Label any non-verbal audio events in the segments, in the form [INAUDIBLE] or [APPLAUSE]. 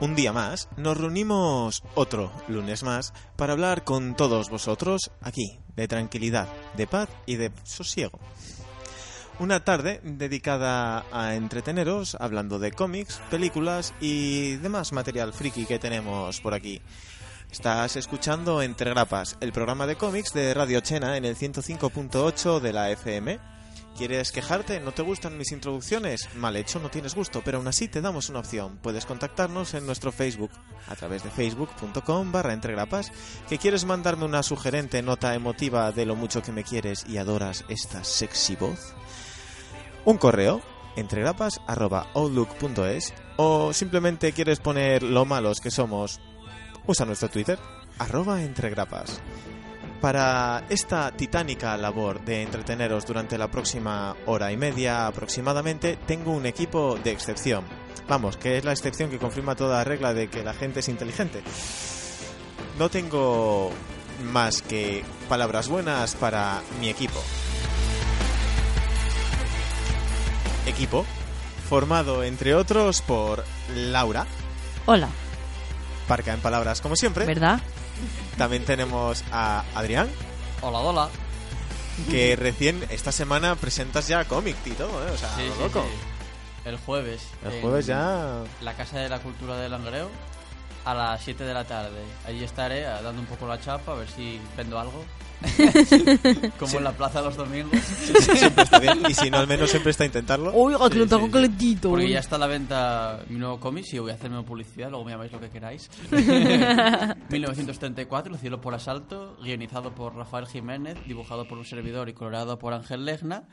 Un día más nos reunimos otro lunes más para hablar con todos vosotros aquí, de tranquilidad, de paz y de sosiego. Una tarde dedicada a entreteneros hablando de cómics, películas y demás material friki que tenemos por aquí. Estás escuchando Entre Grapas, el programa de cómics de Radio Chena en el 105.8 de la FM. ¿Quieres quejarte? ¿No te gustan mis introducciones? Mal hecho, no tienes gusto, pero aún así te damos una opción. Puedes contactarnos en nuestro Facebook, a través de facebook.com barra entregrapas. ¿Que quieres mandarme una sugerente nota emotiva de lo mucho que me quieres y adoras esta sexy voz? Un correo, entregrapas.outlook.es o simplemente quieres poner lo malos que somos, usa nuestro Twitter, arroba entregrapas. Para esta titánica labor de entreteneros durante la próxima hora y media aproximadamente, tengo un equipo de excepción. Vamos, que es la excepción que confirma toda regla de que la gente es inteligente. No tengo más que palabras buenas para mi equipo. Equipo formado, entre otros, por Laura, Hola, parca en palabras como siempre. ¿verdad? También tenemos a Adrián, Hola, hola. que recién esta semana presentas ya cómic y todo, ¿eh? O sea, Sí, lo sí, loco. sí. El jueves. El en jueves ya... La Casa de la Cultura de Langreo a las 7 de la tarde. Allí estaré dando un poco la chapa a ver si vendo algo. [LAUGHS] Como en la plaza los domingos. siempre está bien. Y si no, al menos siempre está a intentarlo. Oiga, que Sí, lo tengo sí. calentito. Porque ya está a la venta mi nuevo cómic y voy a hacerme publicidad, luego me llamáis lo que queráis. [LAUGHS] [LAUGHS] 1934, El cielo por asalto, guionizado por Rafael Jiménez, dibujado por un servidor y coloreado por Ángel Legna,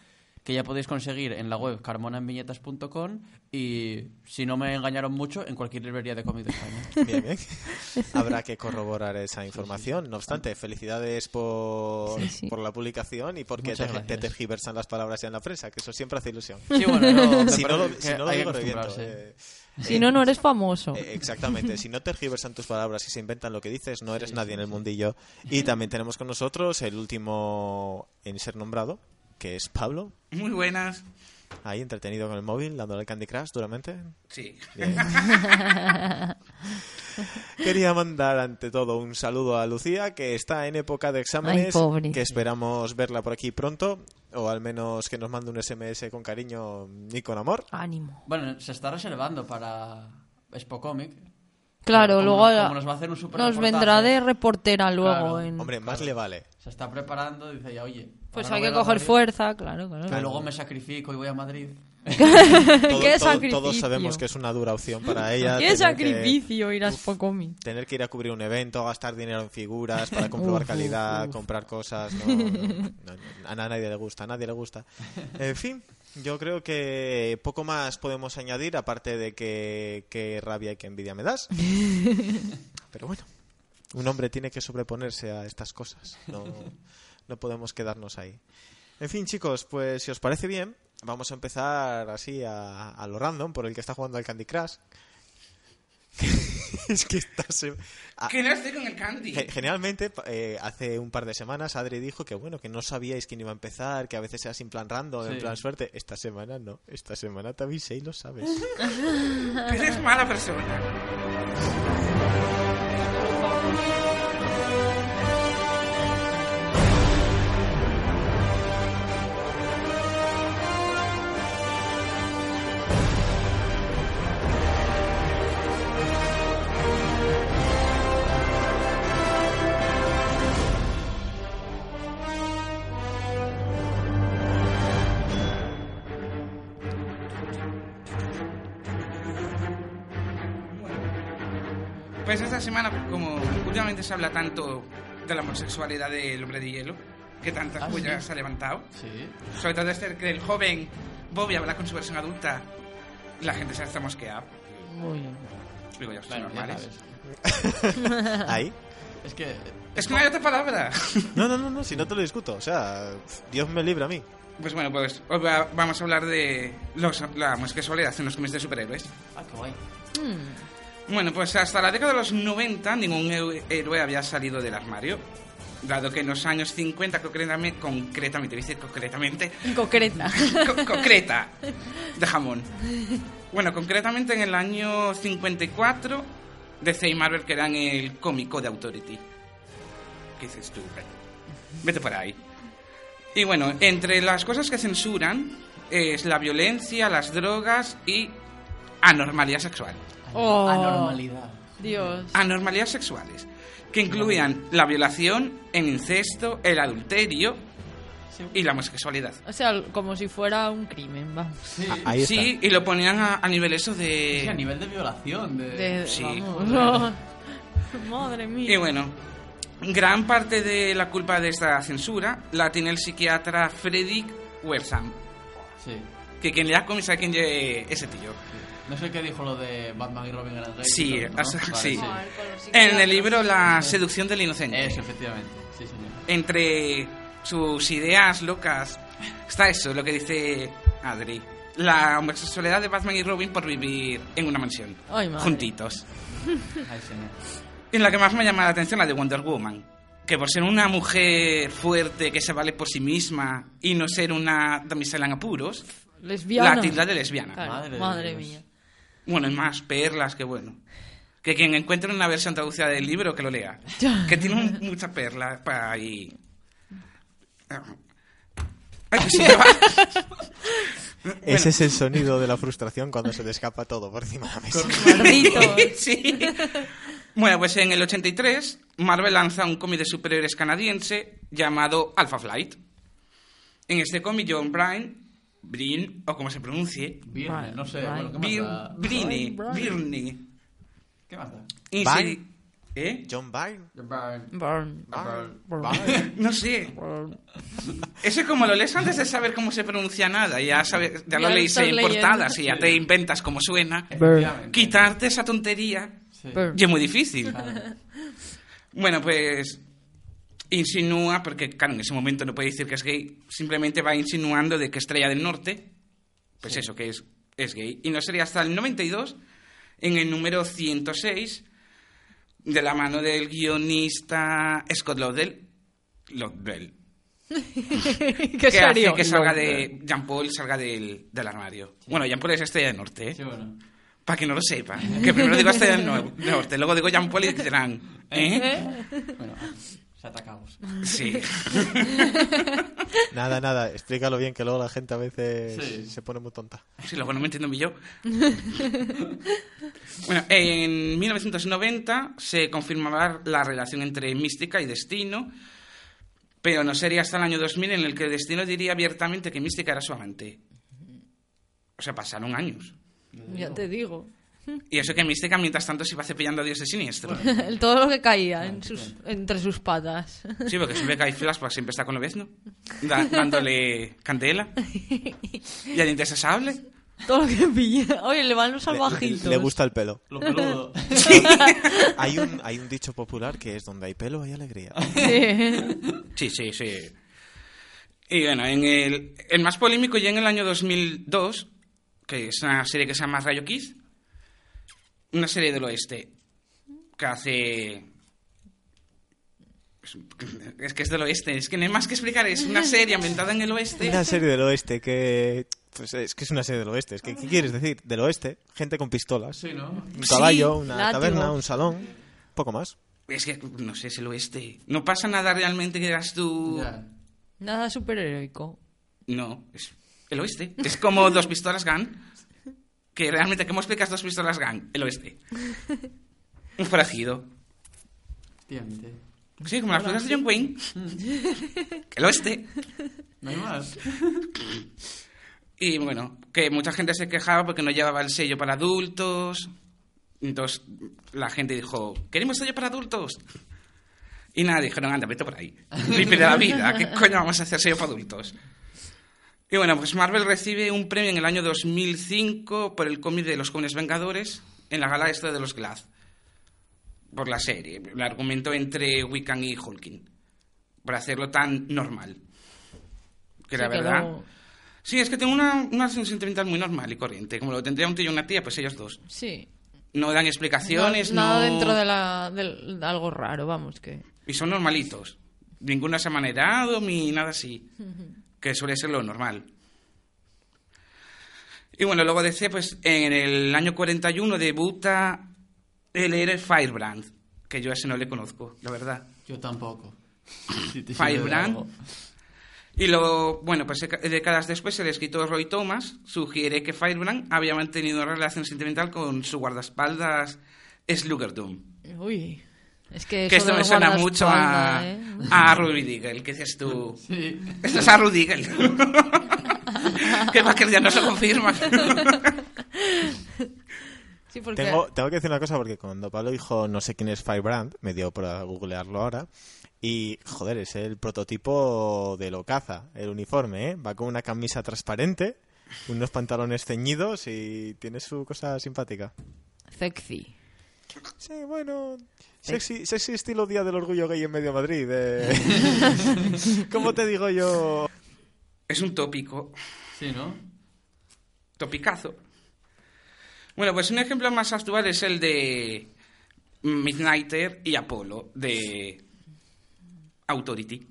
que ya podéis conseguir en la web carmonaenviñetas.com y, si no me engañaron mucho, en cualquier librería de cómic de España. [LAUGHS] Bien, bien. [LAUGHS] Habrá que corroborar esa información. No obstante, felicidades por, Sí, sí. por la publicación y porque te, te tergiversan las palabras ya en la prensa, que eso siempre hace ilusión. Sí, bueno, [LAUGHS] me Si no, lo, si no lo digo, reviento. acostumbrarse. eh. Si no, no eres famoso. Eh, Exactamente, si no tergiversan tus palabras y se inventan lo que dices, no eres nadie en el mundillo. Y también tenemos con nosotros el último en ser nombrado, que es Pablo, Muy buenas. ahí entretenido con el móvil, dándole al Candy Crush duramente. Sí. [LAUGHS] Quería mandar ante todo un saludo a Lucía, que está en época de exámenes, Ay, pobre. que esperamos verla por aquí pronto, o al menos que nos mande un SMS con cariño y con amor. Ánimo. Bueno, se está reservando para Expo Comic. Claro, Como- luego como nos va a hacer un super nos vendrá de reportera luego. Claro. en- Hombre, más le vale. Se está preparando, dice ya, oye. Pues hay que coger fuerza, claro, claro. Pero luego me sacrifico y voy a Madrid. Todo- [LAUGHS] ¡Qué todo- sacrificio! todos sabemos que es una dura opción para ella. ¡Qué tener que- sacrificio ir a Spocomi! tener que ir a cubrir un evento, gastar dinero en figuras para [LAUGHS] comprobar Uf, calidad, uf. comprar cosas, no, no, no, a nadie le gusta, a nadie le gusta. En fin, yo creo que poco más podemos añadir, aparte de que, que rabia y que envidia me das. [LAUGHS] Pero bueno, un hombre tiene que sobreponerse a estas cosas, no, no podemos quedarnos ahí. En fin, chicos, pues si os parece bien, vamos a empezar así a, a lo random, por el que está jugando al Candy Crush. [LAUGHS] es que está... se- a- ¿Qué no estoy con el candy? Ge- Generalmente, eh, hace un par de semanas, Adri dijo que bueno, que no sabíais quién iba a empezar, que a veces era sin plan random, en Sí. plan suerte. Esta semana no, esta semana te avisé y lo sabes. [LAUGHS] Eres mala persona. Últimamente se habla tanto de la homosexualidad del hombre de hielo, que tantas Ah, sí. ha levantado, Sí. sobre todo este que el joven Bobby habla con su versión adulta, la gente se está mosqueada. Uy. Digo, ya ya normales. sabes. [LAUGHS] Ahí. Es que. Es que no hay otra palabra. No, no, no, no, si no te lo discuto. O sea, Dios me libre a mí. Pues bueno, pues hoy va- vamos a hablar de los, la homosexualidad en los cómics de superhéroes. Ah, qué guay. Mm. Bueno, pues hasta la década de los 90 ningún héroe había salido del armario. dado que en los años 50, concretamente, concretamente, concretamente, Concreta. co- concreta, de jamón. Bueno, concretamente en el año 54, DC y Marvel crean el cómico de Authority. ¿Qué dices tú? Vete por ahí. Y bueno, entre las cosas que censuran es la violencia, las drogas y anormalidad sexual. Oh. Anormalidad. Dios. Anormalidades sexuales, que incluían la violación, el incesto, el adulterio y la homosexualidad. O sea, como si fuera un crimen, vamos. Sí. Ah, Ahí está. Sí, y lo ponían a, a nivel eso Sí, a de... nivel de violación. De... De- Sí. vamos. [LAUGHS] [LAUGHS] Madre mía. Y bueno, gran parte de la culpa de esta censura la tiene el psiquiatra Fredrik Wersam, Sí. que quien lea cómics sabe quién es ese tío. No sé qué dijo lo de Batman y Robin eran gays. Sí, sí. En el libro La seducción del inocente. Eso, efectivamente. Sí, señor. entre sus ideas locas está eso, lo que dice Adri. La homosexualidad de Batman y Robin por vivir en una mansión. Ay, juntitos. [LAUGHS] Ay, señor. Y la que más me llama la atención la de Wonder Woman. Que por ser una mujer fuerte que se vale por sí misma y no ser una damisela en apuros, Lesbiana. la tilda de lesbiana. Claro, Madre mía. Bueno, y más perlas, que bueno. Que quien encuentre una versión traducida del libro, que lo lea. [LAUGHS] Que tiene un- mucha perla para ahí. Ay, que se me va. Ese es el sonido de la frustración cuando se le escapa todo por encima de la mesa. [LAUGHS] Sí. Bueno, pues en el 83, Marvel lanza un cómic de superhéroes canadiense llamado Alpha Flight. En este cómic, John Bryan, Breen, o como se pronuncie, Vale, no sé. vale. Bueno, ¿qué más Bir- da? Brine. Birney, ¿Qué más da? inseri- ¿Eh? John Byrne. Burn. Burn. Burn. Burn. No sé. Burn. Ese como lo lees antes de saber cómo se pronuncia nada, ya, sabes, ya lo Ya leís estás en leyendo. portadas y ya te inventas cómo suena. Efectivamente. Quitarte esa tontería Sí. Burn. ya es muy difícil. Claro. Bueno, pues insinúa, porque claro, en ese momento no puede decir que es gay, simplemente va insinuando de que Estrella del Norte, pues eso, que es, es gay. Y no sería hasta el 92, en el número 106, de la mano del guionista Scott Lobdell, Lobdell [LAUGHS] ¿Qué que hace que salga de Jean Paul salga del, del armario. Bueno, Jean Paul es Estrella del Norte, ¿eh? Sí, bueno. para que no lo sepa. Que primero digo Estrella del Nor- Norte, luego digo Jean Paul y dirán, [LAUGHS] ¿eh? Bueno, se atacamos. Sí. [LAUGHS] Nada, nada, explícalo bien que luego la gente a veces Sí. se pone muy tonta. Sí, luego no me entiendo ni yo. [LAUGHS] bueno, en 1990 se confirmaba la relación entre Mística y Destino, pero no sería hasta el año 2000 en el que Destino diría abiertamente que Mística era su amante. O sea, pasaron años. Ya te digo. Y eso que Mística, mientras tanto, se iba cepillando a Dios de siniestro. [LAUGHS] El- Todo lo que caía en sus, entre sus patas. Sí, porque siempre que hay flashback siempre está con Lobezno, da- dándole candela. Y a dientes de sable. Todo lo que pilla. Oye, le van los salvajitos. le gusta el pelo. Lo peludo. [LAUGHS] Hay un, hay un dicho popular que es donde hay pelo hay alegría. Sí. Sí, sí, sí. Y bueno, en el, el más polémico ya en el año 2002, que es una serie que se llama Rayo Kid, una serie del oeste, que hace... [LAUGHS] Es que es del oeste, es que no hay más que explicar, es una serie ambientada en el oeste. Una serie del oeste que... Pues es que es una serie del oeste. Es que, ¿Qué quieres decir? Del oeste, gente con pistolas, Sí, ¿no? un caballo, Sí, una látigo. taberna, un salón, poco más. Es que, no sé, es el oeste. No pasa nada realmente que digas tú... Ya. Nada superheroico. No, es el oeste. Es como dos pistolas Gun. Que realmente, ¿cómo explicas dos pistolas Gun? El oeste. [LAUGHS] Un forajido. Sí, como las películas de John Wayne. [LAUGHS] El oeste. No hay más. [LAUGHS] Y bueno, que mucha gente se quejaba porque no llevaba el sello para adultos. Entonces la gente dijo, ¿queremos sello para adultos? Y nada, dijeron, anda, vete por ahí. Limpia de la vida, ¿qué coño vamos a hacer sello para adultos? Y bueno, pues Marvel recibe un premio en el año 2005 por el cómic de los jóvenes vengadores en la gala esta de los Glad. Por la serie, el argumento entre Wiccan y Hulking. Por hacerlo tan normal. Que la que verdad... Sí, es que tengo una, una sentimental muy normal y corriente. Como lo tendría un tío y una tía, pues ellos dos. Sí. No dan explicaciones, No- nada no... dentro de, la, de algo raro, vamos, que... Y son normalitos. Ninguna se ha manejado ni nada así. Que suele ser lo normal. Y bueno, luego DC, pues en el año 41 debuta el héroe Firebrand, que yo a ese no le conozco, la verdad. Yo tampoco. [COUGHS] Si de Firebrand. Y luego, bueno, pues deca- décadas después el escritor Roy Thomas sugiere que Firebrand había mantenido una relación sentimental con su guardaespaldas Sluggerdoom. Uy. Es que, Que esto me suena mucho a, ¿eh? a Rudy Diggle, que dices tú. Sí. Esto es a Rudy Diggle. [LAUGHS] que va que ya no se confirma. [LAUGHS] Sí, porque... Tengo, tengo que decir una cosa porque cuando Pablo dijo no sé quién es Firebrand, me dio por googlearlo ahora. Y, joder, es el prototipo de lo caza, el uniforme, ¿eh? Va con una camisa transparente, unos pantalones ceñidos y tiene su cosa simpática. Sexy. Sí, bueno, sexy, sexy estilo Día del Orgullo Gay en Medio Madrid. eh. [LAUGHS] ¿Cómo te digo yo? Es un tópico. Sí, ¿no? Topicazo. Bueno, pues un ejemplo más actual es el de Midnighter y Apolo de Authority.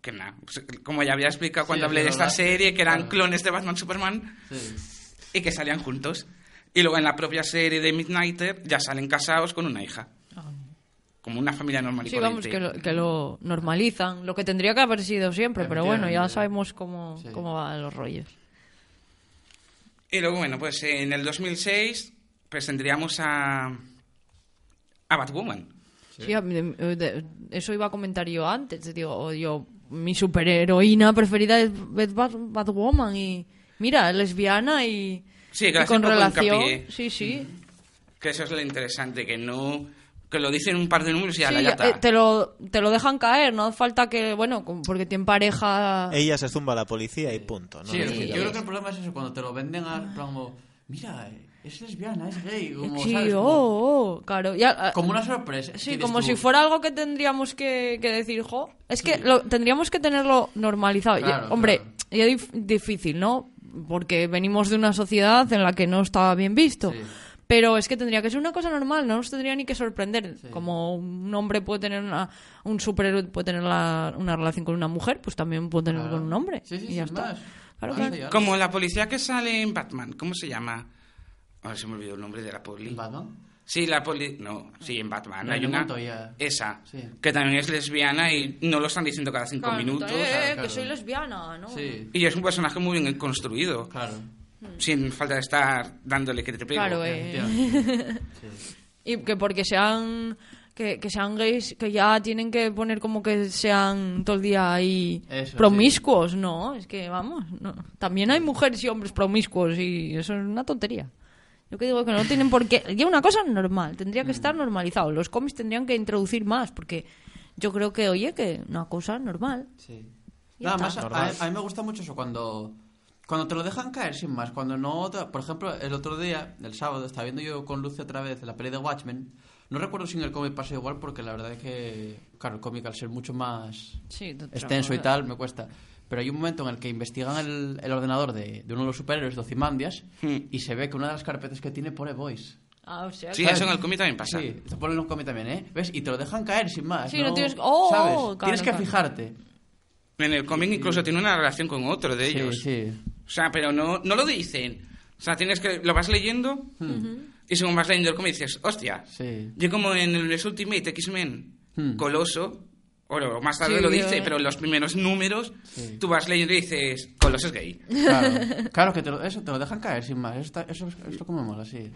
Que nada, pues, como ya había explicado cuando Sí, hablé de esta serie, que eran clones de Batman Superman Sí. y que salían juntos. Y luego en la propia serie de Midnighter ya salen casados con una hija. Como una familia normal y Sí, vamos, que lo, que lo normalizan. Lo que tendría que haber sido siempre, pero bueno, ya sabemos cómo, Sí. cómo van los rollos. Y luego, bueno, pues en el 2006 pues tendríamos a, a Batwoman. Sí, a mí, de- de- eso iba a comentar yo antes. Digo, yo, mi superheroína preferida es es Bat- Batwoman y mira, es lesbiana y, Sí, que y con relación. hincapié. Sí, sí. Que eso es lo interesante, que no... Que lo dicen un par de números y ya Sí, la ya, está. eh, te, lo, te lo dejan caer, no hace falta que, bueno, porque tiene pareja. Ella se zumba a la policía y punto. ¿no? Sí, No yo creo que el problema es eso, cuando te lo venden a como, mira, es lesbiana, es gay, como, sí, ¿sabes? oh, Como, oh, claro. Ya, ah, como una sorpresa. Sí, como dices si tú, fuera algo que tendríamos que, que decir, jo. Es que lo, tendríamos que tenerlo normalizado. Claro, Ya- hombre, claro. ya dif- difícil, ¿no? Porque venimos de una sociedad en la que no estaba bien visto. Sí. Pero es que tendría que ser una cosa normal, no nos tendría ni que sorprender. Como un hombre puede tener una, un superhéroe puede tener la- una relación con una mujer, pues también puede tener Claro. con un hombre. Sí, sí, y ya está. Claro, claro. Como la policía que sale en Batman. ¿Cómo se llama? Ahora se me olvidó el nombre de la poli. ¿En Batman? Sí, la poli... No, sí, en Batman. La Hay una... Montoya. Esa. Sí. Que también es lesbiana y no lo están diciendo cada cinco Claro, minutos. eh, claro. que soy lesbiana, ¿no? Sí, Y es un personaje muy bien construido. claro. Sin falta de estar dándole que te pego. Claro, eh. [LAUGHS] Sí. Y que porque sean que, que sean gays, que ya tienen que poner como que sean todo el día ahí Eso, promiscuos, no, es que vamos, no. también hay mujeres y hombres promiscuos y eso es una tontería. Yo que digo que no tienen por qué, ya una cosa normal, tendría que estar normalizado. Los cómics tendrían que introducir más porque yo creo que, oye, que una cosa normal. Sí. Nada está. más, a, a mí me gusta mucho eso cuando, cuando te lo dejan caer sin más. Cuando no. te- por ejemplo, el otro día, el sábado, estaba viendo yo con Lucy otra vez la peli de Watchmen. No recuerdo si en el cómic pasa igual porque la verdad es que, claro, el cómic al ser mucho más Sí, extenso y tal me cuesta. Pero hay un momento en el que investigan el, el ordenador de, de uno de los superhéroes, de Ozymandias, Hmm. y se ve que una de las carpetas que tiene pone Voice. Ah, o sea, Sí, que- eso en el cómic también pasa. Sí, te ponen en un cómic también, ¿eh? ¿Ves? Y te lo dejan caer sin más. Sí, no tienes- oh, ¿Sabes? claro, tienes que claro. fijarte. En el cómic incluso tiene una relación con otro de Sí, ellos. sí. O sea, pero no, no lo dicen. O sea, tienes que... Lo vas leyendo y según vas leyendo el cómic dices, hostia. Sí. Yo como en el Ultimate X-Men, Hmm. Coloso, o más tarde Sí, lo dice, pero en los primeros números Sí. tú vas leyendo y dices, Coloso es gay. Claro, [LAUGHS] claro que te lo, eso te lo dejan caer sin más. Eso, está- eso, es- es lo que me mola, sí.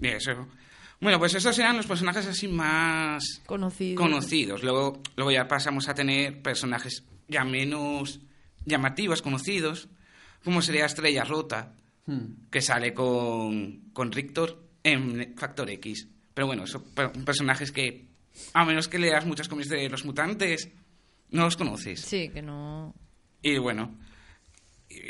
Eso. Bueno, pues esos eran los personajes así más conocido. conocidos. Luego, luego ya pasamos a tener personajes ya menos llamativos, conocidos, como sería Estrella Rota, Hmm. que sale con, con Rictor en Factor X. Pero bueno, son per- personajes que, a menos que leas muchos cómics de los mutantes, no los conoces. Sí, que no... Y bueno, y-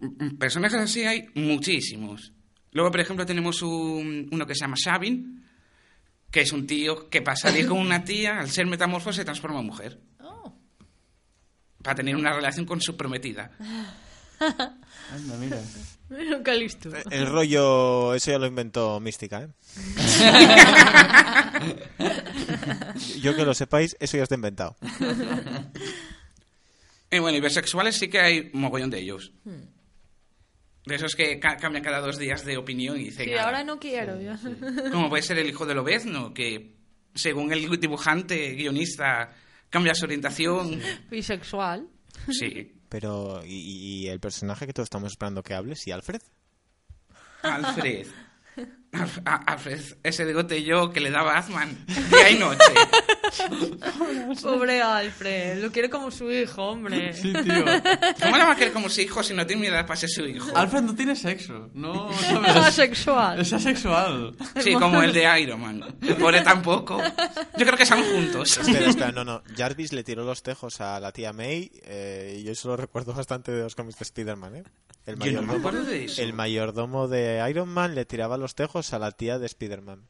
m- personajes así hay muchísimos. Luego, por ejemplo, tenemos un- uno que se llama Sabin, que es un tío que para salir con una tía, al ser metamorfo, se transforma en mujer. Oh. Para tener una relación con su prometida. [LAUGHS] Anda, mira. Listo. El rollo, eso ya lo inventó Mística, ¿eh? [LAUGHS] Yo que lo sepáis, eso ya está inventado. Y bueno, y bisexuales sí que hay mogollón de ellos. De esos que ca- cambian cada dos días de opinión y dicen... Sí, "Ah, ahora no quiero. Como puede ser el hijo del obezno, que según el dibujante, guionista, cambia su orientación. Bisexual. Sí. Pero, ¿y, y el personaje que todos estamos esperando que hable? ¿Sí, Alfred? Alfred. A- Alfred, ese bigote yo que le daba Azman día y noche. [LAUGHS] Pobre Alfred. Lo quiere como su hijo, hombre. Sí, tío. ¿Cómo le va a querer como su hijo si no tiene edad para ser su hijo? Alfred no tiene sexo. No, [LAUGHS] Es ¿sabes? asexual. Es asexual. Sí, como el de Iron Man. El pobre tampoco. Yo creo que están juntos. Espera, espera, no, no. Jarvis le tiró los tejos a la tía May eh, y yo eso lo recuerdo bastante de los cómics de Spider-Man, ¿eh? El Yo no me mayordomo, acuerdo de eso. el mayordomo de Iron Man le tiraba los tejos a la tía de Spider-Man.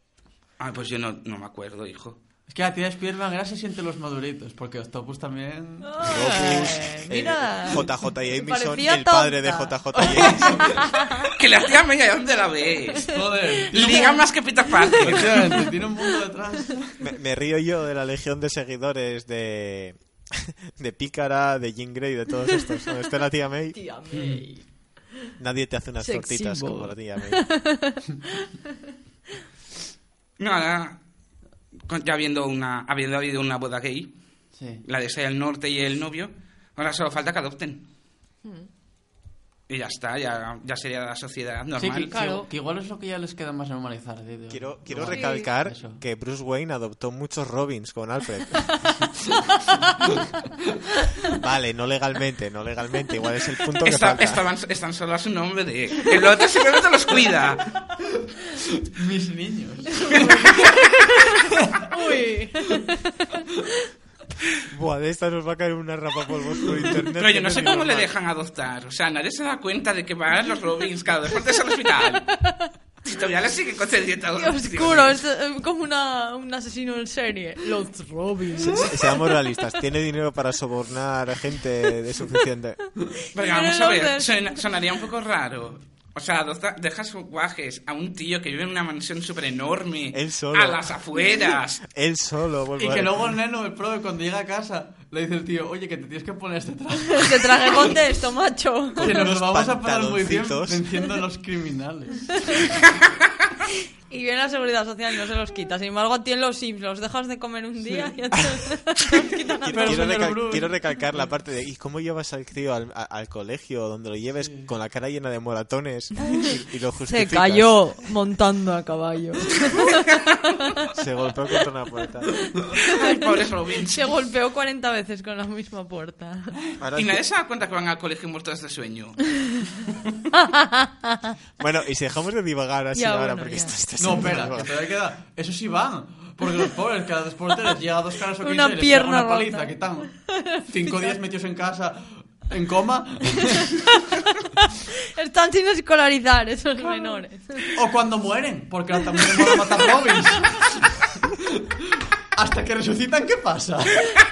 Ah, pues yo no, no me acuerdo, hijo. Es que la tía de Spiderman ahora se siente los maduritos, porque Octopus también... Eh, mira. Eh, JJ Jameson, el padre de. JJ [LAUGHS] Jameson. Que la tía Media, ¿dónde la ves? Joder. Liga más que Peter Parker. Tiene un mundo detrás. me, me río yo de la legión de seguidores de... [LAUGHS] De Pícara, de Jean Grey, de todos estos. Cuando esté la tía May, Tía May. Nadie te hace unas Sex tortitas symbol. como la tía [LAUGHS] May. Nada, ya habiendo, una, habiendo habido una boda gay, Sí. la de Sea el Norte y el novio, ahora solo falta que adopten. Y ya está, ya, ya sería la sociedad Sí, normal. que, Claro. que- igual es lo que ya les queda más normalizar. tío. Quiero, quiero recalcar Eso. que Bruce Wayne adoptó muchos Robins con Alfred. [LAUGHS] vale, no legalmente, no legalmente. Igual es el punto que Está- falta. estaban, están solo a su nombre de... El otro simplemente los cuida. Mis niños. [LAUGHS] Uy. Buah, de esta nos va a caer una rapapolvos por [LAUGHS] internet. Pero yo no sé cómo le dejan adoptar. O sea, nadie se da cuenta de que van a los Robins cada vez que al hospital. Si todavía le siguen concediendo oscuro. Es eh, como una, un asesino en serie. Los Robins. Se- Seamos realistas, tiene dinero para sobornar a gente de suficiente. Porque vamos a ver, suena- sonaría un poco raro. O sea, dejas guajes a un tío que vive en una mansión súper enorme. Él solo. A las afueras. [LAUGHS] Él solo, Y que luego el neno, el pro, cuando llega a casa, le dice el tío, oye, que te tienes que poner este traje. [LAUGHS] Te traje contexto, macho. Que nos vamos a pasar muy bien venciendo a los criminales. [LAUGHS] Y viene la seguridad social y no se los quita. Sin embargo, a ti en los Sims los dejas de comer un día y te, [LAUGHS] quitan a [LAUGHS] Quiero, quiero recal- recalcar la parte de ¿y cómo llevas al crío al, a- al colegio donde lo lleves con la cara llena de moratones y, y lo Se cayó montando a caballo. [LAUGHS] Se golpeó contra una puerta. Ay. Se golpeó 40 veces con la misma puerta. Ahora Y nadie que- se da cuenta que van al colegio muertos de sueño. Bueno, y si dejamos de divagar así Ya, ahora, bueno, porque ya. esto está No, espera, que todavía queda. Eso sí van. Porque los pobres, cada dos por tres llega a dos caras o Una quince y les pierna una rota. paliza, que están [LAUGHS] cinco días metidos en casa en coma. [LAUGHS] Están sin escolarizar esos menores. O cuando mueren, porque también les mola matar Robins. Hasta que resucitan, ¿qué pasa?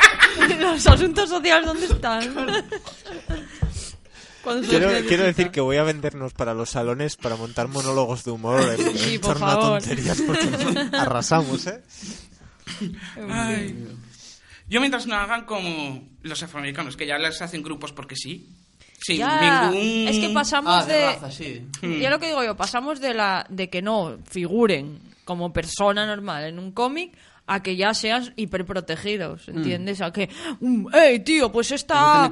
[LAUGHS] Los asuntos sociales, ¿dónde están? Quiero, decir que voy a vendernos para los salones para montar monólogos de humor en, Sí, en por torno a favor. tonterías porque [LAUGHS] arrasamos, ¿eh? Ay. Yo mientras no hagan como los afroamericanos, que ya les hacen grupos porque sí. Ya, ningún... es que pasamos Ah, de de... raza, sí. Ya lo que digo yo, pasamos de la de que no figuren como persona normal en un cómic a que ya sean hiperprotegidos, ¿entiendes? A que, mm, ¡ey, tío, pues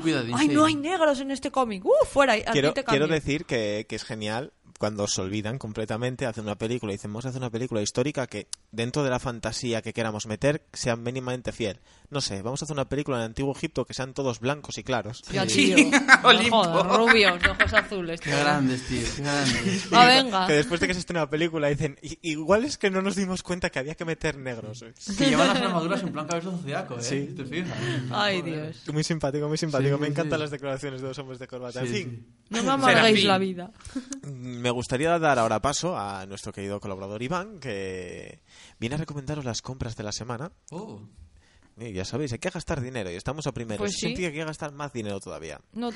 cuidadín, ¡Ay, sí. no hay negros en este cómic! ¡Uh, fuera! A Quiero, ti te quiero decir que, que es genial cuando se olvidan completamente, hacen una película y dicen, vamos a hacer una película histórica que dentro de la fantasía que queramos meter sea mínimamente fiel. No sé, vamos a hacer una película en el antiguo Egipto que sean todos blancos y claros. Ya, Sí. tío. [LAUGHS] No jodas, rubios, ojos azules. Qué grandes, tío, qué grandes. Ah, venga. Que después de que se estrena la película dicen, "I- igual es que no nos dimos cuenta que había que meter negros. ¿eh?". Que llevan las armaduras en plan cabeza zodiaco, ¿eh? Sí. ¿Te fijas? Ay. Dios. Muy simpático, muy simpático. Sí, Me encantan sí. las declaraciones de los hombres de corbata. en Sí, fin, No me Serafín. la vida. me gustaría dar ahora paso a nuestro querido colaborador Iván, que viene a recomendaros las compras de la semana. Oh. Y ya sabéis, hay que gastar dinero y estamos a primero. Pues Eso sí. significa que hay que gastar más dinero todavía. No,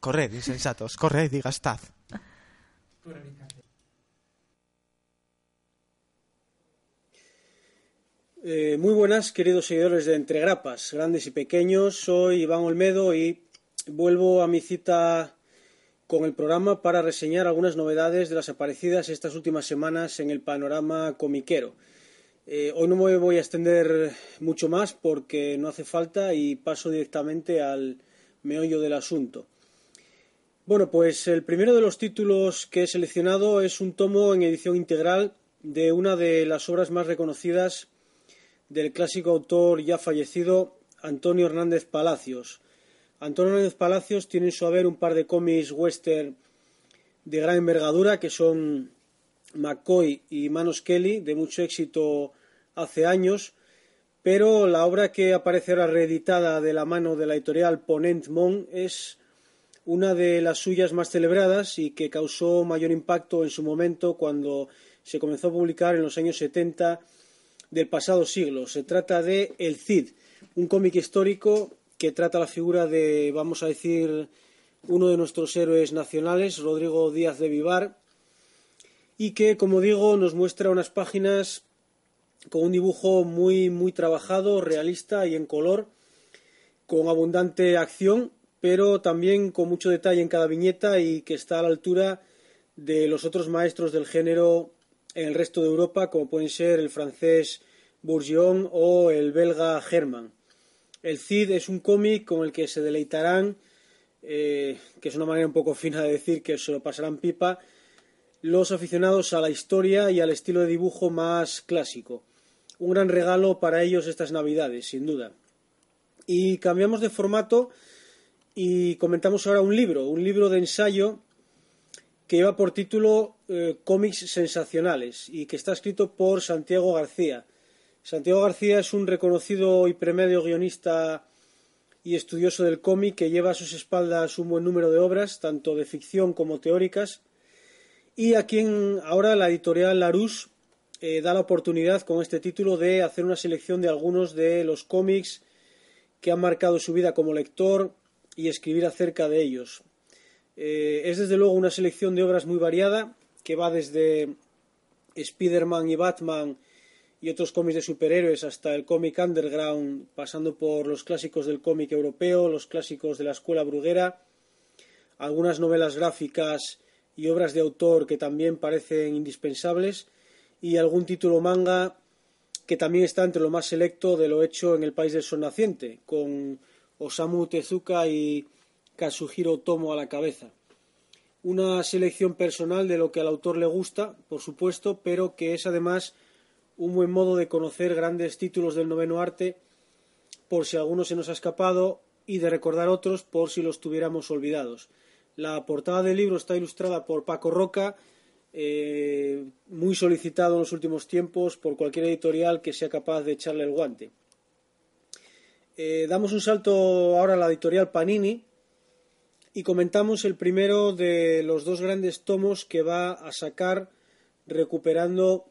Corred, insensatos, corred y gastad. Eh, muy buenas, queridos seguidores de Entre Grapas, grandes y pequeños. Soy Iván Olmedo y vuelvo a mi cita con el programa para reseñar algunas novedades de las aparecidas estas últimas semanas en el panorama comiquero. Eh, hoy no me voy a extender mucho más porque no hace falta y paso directamente al meollo del asunto. Bueno, pues el primero de los títulos que he seleccionado es un tomo en edición integral de una de las obras más reconocidas del clásico autor ya fallecido Antonio Hernández Palacios. Antonio Hernández Palacios tiene en su haber un par de cómics western de gran envergadura que son McCoy y Manos Kelly, de mucho éxito hace años, pero la obra que aparece ahora reeditada de la mano de la editorial Ponent Mon es una de las suyas más celebradas y que causó mayor impacto en su momento cuando se comenzó a publicar en los años 70 del pasado siglo. Se trata de El Cid, un cómic histórico que trata la figura de, vamos a decir, uno de nuestros héroes nacionales, Rodrigo Díaz de Vivar, y que, como digo, nos muestra unas páginas con un dibujo muy, muy trabajado, realista y en color, con abundante acción, pero también con mucho detalle en cada viñeta y que está a la altura de los otros maestros del género en el resto de Europa, como pueden ser el francés Bourgeon o el belga Herman. El Cid es un cómic con el que se deleitarán, eh, que es una manera un poco fina de decir que se lo pasarán pipa, los aficionados a la historia y al estilo de dibujo más clásico. Un gran regalo para ellos estas navidades, sin duda. Y cambiamos de formato y comentamos ahora un libro, un libro de ensayo que lleva por título eh, Cómics Sensacionales y que está escrito por Santiago García. Santiago García es un reconocido y premedio guionista y estudioso del cómic que lleva a sus espaldas un buen número de obras, tanto de ficción como teóricas, y a quien ahora la editorial Larousse eh, da la oportunidad con este título de hacer una selección de algunos de los cómics que han marcado su vida como lector y escribir acerca de ellos. Eh, es desde luego una selección de obras muy variada que va desde Spider-Man y Batman y otros cómics de superhéroes hasta el cómic underground, pasando por los clásicos del cómic europeo, los clásicos de la escuela bruguera, algunas novelas gráficas y obras de autor que también parecen indispensables y algún título manga que también está entre lo más selecto de lo hecho en el país del sol naciente, con Osamu Tezuka y Kazuhiro Tomo a la cabeza. Una selección personal de lo que al autor le gusta, por supuesto, pero que es además un buen modo de conocer grandes títulos del noveno arte por si alguno se nos ha escapado y de recordar otros por si los tuviéramos olvidados. La portada del libro está ilustrada por Paco Roca, eh, muy solicitado en los últimos tiempos por cualquier editorial que sea capaz de echarle el guante. Eh, damos un salto ahora a la editorial Panini y comentamos el primero de los dos grandes tomos que va a sacar recuperando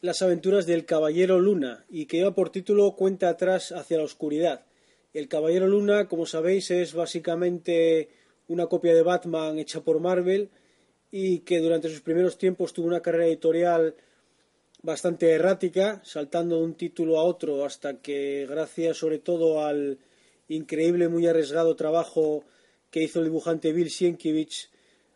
las aventuras del Caballero Luna y que lleva por título Cuenta atrás hacia la oscuridad. El Caballero Luna, como sabéis, es básicamente una copia de Batman hecha por Marvel y que durante sus primeros tiempos tuvo una carrera editorial bastante errática, saltando de un título a otro hasta que, gracias sobre todo al increíble, muy arriesgado trabajo que hizo el dibujante Bill Sienkiewicz,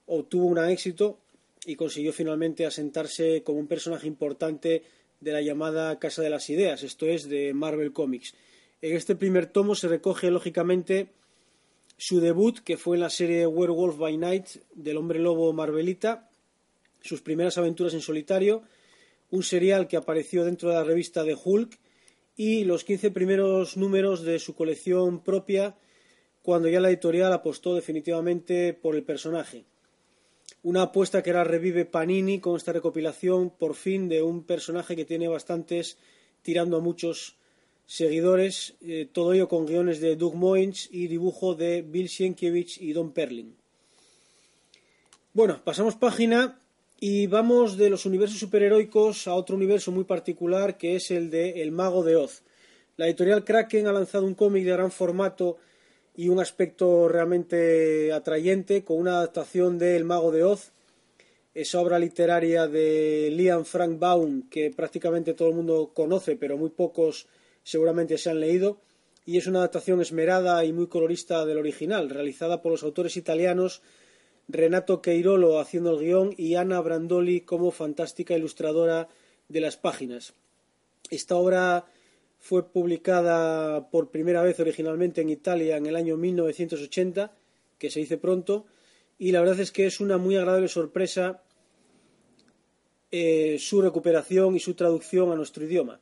obtuvo un éxito y consiguió finalmente asentarse como un personaje importante de la llamada Casa de las Ideas, esto es, de Marvel Comics. En este primer tomo se recoge, lógicamente, su debut, que fue en la serie Werewolf by Night del hombre lobo Marvelita, sus primeras aventuras en solitario, un serial que apareció dentro de la revista de Hulk y los 15 primeros números de su colección propia cuando ya la editorial apostó definitivamente por el personaje. Una apuesta que ahora revive Panini con esta recopilación por fin de un personaje que tiene bastantes, tirando a muchos seguidores, eh, todo ello con guiones de Doug Moines y dibujo de Bill Sienkiewicz y Don Perlin. Bueno, pasamos página y vamos de los universos superheroicos a otro universo muy particular que es el de El Mago de Oz. La editorial Kraken ha lanzado un cómic de gran formato y un aspecto realmente atrayente con una adaptación de El Mago de Oz, esa obra literaria de Liam Frank Baum que prácticamente todo el mundo conoce, pero muy pocos seguramente se han leído, y es una adaptación esmerada y muy colorista del original, realizada por los autores italianos Renato Queirolo haciendo el guion y Ana Brandoli como fantástica ilustradora de las páginas. Esta obra fue publicada por primera vez originalmente en Italia en el año 1980, que se dice pronto, y la verdad es que es una muy agradable sorpresa eh, su recuperación y su traducción a nuestro idioma.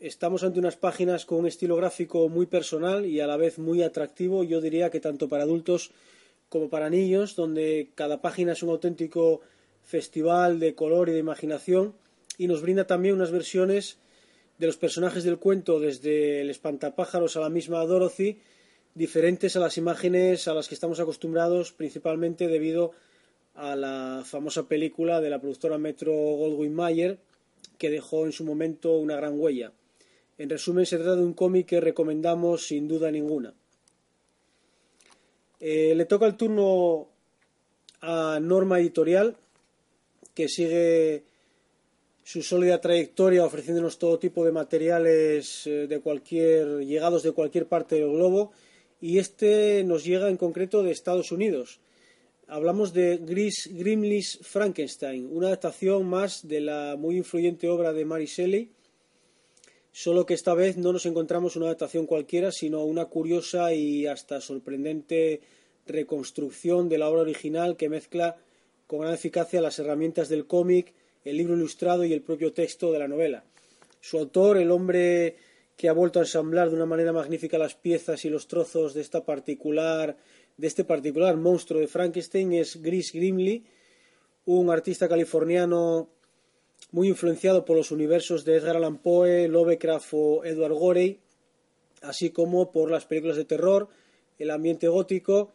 Estamos ante unas páginas con un estilo gráfico muy personal y a la vez muy atractivo, yo diría que tanto para adultos como para niños, donde cada página es un auténtico festival de color y de imaginación y nos brinda también unas versiones de los personajes del cuento, desde el espantapájaros a la misma Dorothy, diferentes a las imágenes a las que estamos acostumbrados, principalmente debido a la famosa película de la productora Metro Goldwyn Mayer, que dejó en su momento una gran huella. En resumen, se trata de un cómic que recomendamos sin duda ninguna. Eh, le toca el turno a Norma Editorial, que sigue su sólida trayectoria ofreciéndonos todo tipo de materiales eh, de cualquier llegados de cualquier parte del globo y este nos llega en concreto de Estados Unidos. Hablamos de Gris Grimlis Frankenstein, una adaptación más de la muy influyente obra de Mary Shelley, solo que esta vez no nos encontramos una adaptación cualquiera, sino una curiosa y hasta sorprendente reconstrucción de la obra original que mezcla con gran eficacia las herramientas del cómic, el libro ilustrado y el propio texto de la novela. Su autor, el hombre que ha vuelto a ensamblar de una manera magnífica las piezas y los trozos de este particular monstruo de Frankenstein es Gris Grimley, un artista californiano muy influenciado por los universos de Edgar Allan Poe, Lovecraft o Edward Gorey, así como por las películas de terror, el ambiente gótico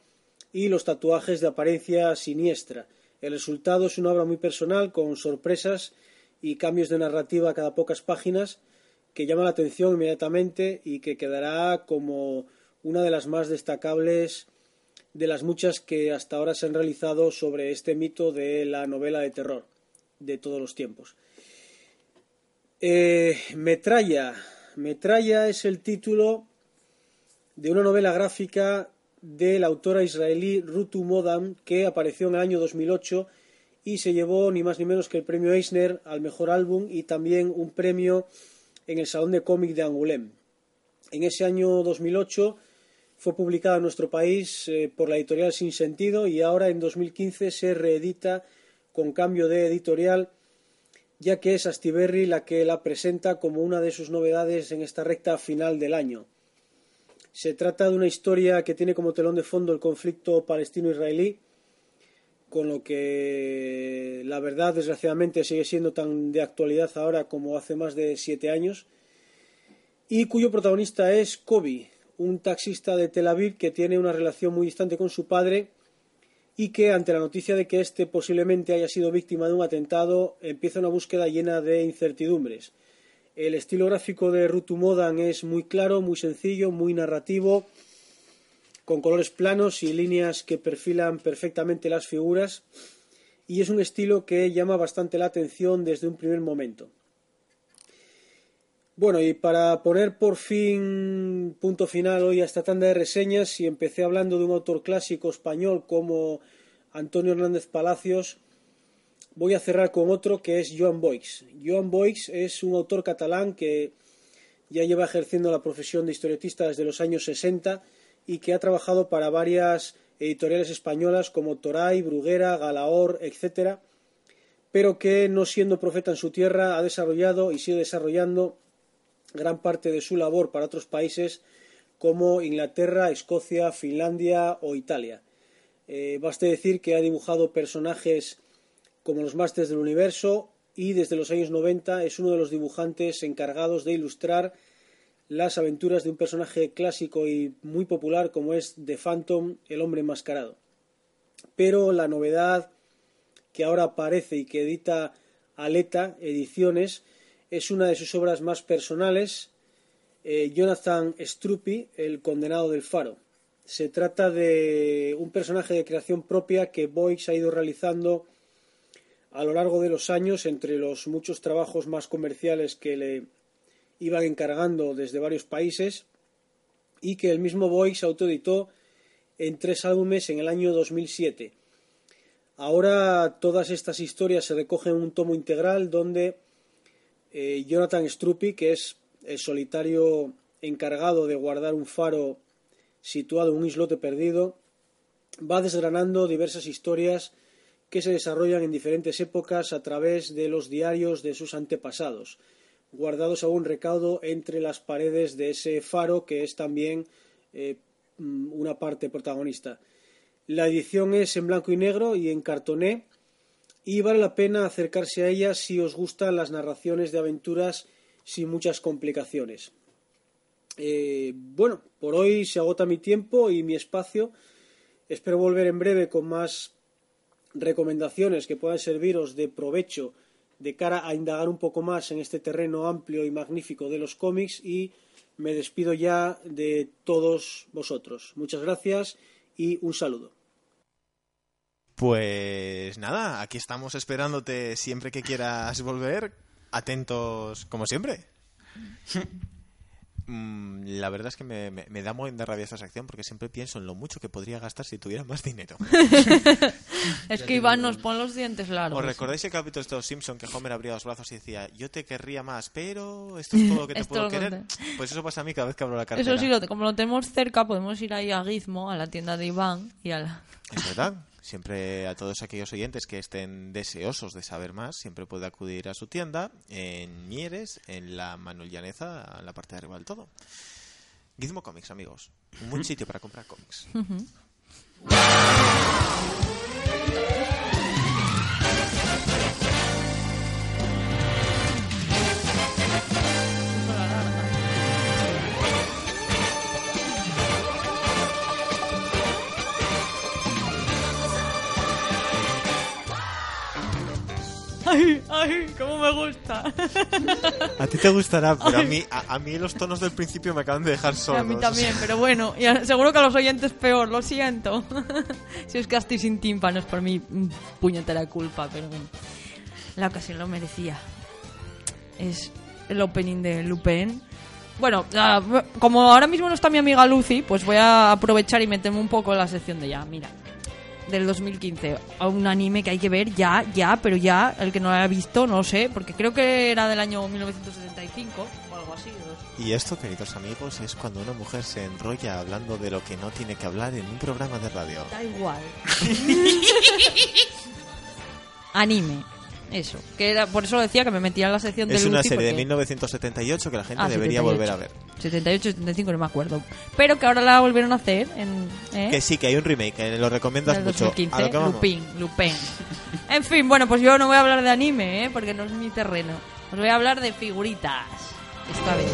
y los tatuajes de apariencia siniestra. El resultado es una obra muy personal, con sorpresas y cambios de narrativa cada pocas páginas, que llama la atención inmediatamente y que quedará como una de las más destacables de las muchas que hasta ahora se han realizado sobre este mito de la novela de terror de todos los tiempos. Eh, Metralla. Metralla es el título de una novela gráfica de la autora israelí Rutu Modam, que apareció en el año 2008 y se llevó ni más ni menos que el premio Eisner al mejor álbum y también un premio en el Salón de Cómic de Angoulême. En ese año 2008 fue publicada en nuestro país eh, por la editorial Sin Sentido y ahora en 2015 se reedita con cambio de editorial, ya que es Astiberri la que la presenta como una de sus novedades en esta recta final del año. Se trata de una historia que tiene como telón de fondo el conflicto palestino-israelí, con lo que la verdad desgraciadamente sigue siendo tan de actualidad ahora como hace más de siete años, y cuyo protagonista es Kobe, un taxista de Tel Aviv que tiene una relación muy distante con su padre y que ante la noticia de que éste posiblemente haya sido víctima de un atentado empieza una búsqueda llena de incertidumbres. El estilo gráfico de Rutu Modan es muy claro, muy sencillo, muy narrativo, con colores planos y líneas que perfilan perfectamente las figuras, y es un estilo que llama bastante la atención desde un primer momento. Bueno, y para poner por fin punto final hoy a esta tanda de reseñas, y empecé hablando de un autor clásico español como Antonio Hernández Palacios, voy a cerrar con otro que es Joan Boix. Joan Boix es un autor catalán que ya lleva ejerciendo la profesión de historietista desde los años 60 y que ha trabajado para varias editoriales españolas como Toray, Bruguera, Galaor, etc., pero que, no siendo profeta en su tierra, ha desarrollado y sigue desarrollando gran parte de su labor para otros países como Inglaterra, Escocia, Finlandia o Italia. Eh, baste decir que ha dibujado personajes como los Masters del Universo y desde los años 90 es uno de los dibujantes encargados de ilustrar las aventuras de un personaje clásico y muy popular como es The Phantom, el hombre enmascarado. Pero la novedad que ahora aparece y que edita Aleta Ediciones es una de sus obras más personales, eh, Jonathan Struppi, El condenado del faro. Se trata de un personaje de creación propia que Boix ha ido realizando a lo largo de los años entre los muchos trabajos más comerciales que le iban encargando desde varios países y que el mismo Boix autoeditó en tres álbumes en el año 2007. Ahora todas estas historias se recogen en un tomo integral donde eh, Jonathan Struppi, que es el solitario encargado de guardar un faro situado en un islote perdido, va desgranando diversas historias que se desarrollan en diferentes épocas a través de los diarios de sus antepasados, guardados a un recaudo entre las paredes de ese faro que es también eh, mm, una parte protagonista. La edición es en blanco y negro y en cartoné y vale la pena acercarse a ella si os gustan las narraciones de aventuras sin muchas complicaciones. Eh, bueno, por hoy se agota mi tiempo y mi espacio. Espero volver en breve con más recomendaciones que puedan serviros de provecho de cara a indagar un poco más en este terreno amplio y magnífico de los cómics y me despido ya de todos vosotros. Muchas gracias y un saludo. Pues nada, aquí estamos esperándote siempre que quieras volver. Atentos como siempre. [LAUGHS] Mm, la verdad es que me, me, me da muy de rabia esta sección porque siempre pienso en lo mucho que podría gastar si tuviera más dinero. [LAUGHS] Es que Iván nos pone los dientes largos. ¿Os recordáis el capítulo de los Simpson que Homer abría los brazos y decía, yo te querría más, pero esto es todo lo que te [LAUGHS] puedo lo querer? conté. Pues eso pasa a mí cada vez que abro la cartera. Eso sí, lo- como lo tenemos cerca, podemos ir ahí a Gizmo, a la tienda de Iván y a la... Es verdad. Siempre a todos aquellos oyentes que estén deseosos de saber más, siempre puede acudir a su tienda en Mieres, en la Manuel Llaneza, en la parte de arriba del todo. Gizmo Comics, amigos. Un buen [LAUGHS] sitio para comprar cómics. ¡Ay, ay! ¡Cómo me gusta! A ti te gustará, pero a mí, a, a mí los tonos del principio me acaban de dejar sordos. a mí también, pero bueno, y a- seguro que a los oyentes peor, lo siento. [LAUGHS] si es que estoy sin tímpanos por mi mm, puñetera culpa, pero bueno. La ocasión lo merecía. Es el opening de Lupin. Bueno, como ahora mismo no está mi amiga Lucy, pues voy a aprovechar y meterme un poco en la sección de ya, mira. Del 2015, a un anime que hay que ver ya, ya, pero ya, el que no lo haya visto, no lo sé, porque creo que era del año 1975 o algo así. o- Y esto, queridos amigos, es cuando una mujer se enrolla hablando de lo que no tiene que hablar en un programa de radio. Da igual. [LAUGHS] Anime. Eso. Que era, por eso decía que me metía en la sección de Es una Lucy serie de porque- 1978 que la gente Ah, debería 78. volver a ver. 78, 75, no me acuerdo. Pero que ahora la volvieron a hacer en... ¿eh? Que sí, que hay un remake, que lo recomiendas Del mucho. 2015, A lo que vamos. Lupin, Lupin. [LAUGHS] en fin, bueno, pues yo no voy a hablar de anime, ¿eh? porque no es mi terreno. Os voy a hablar de figuritas. Esta vez.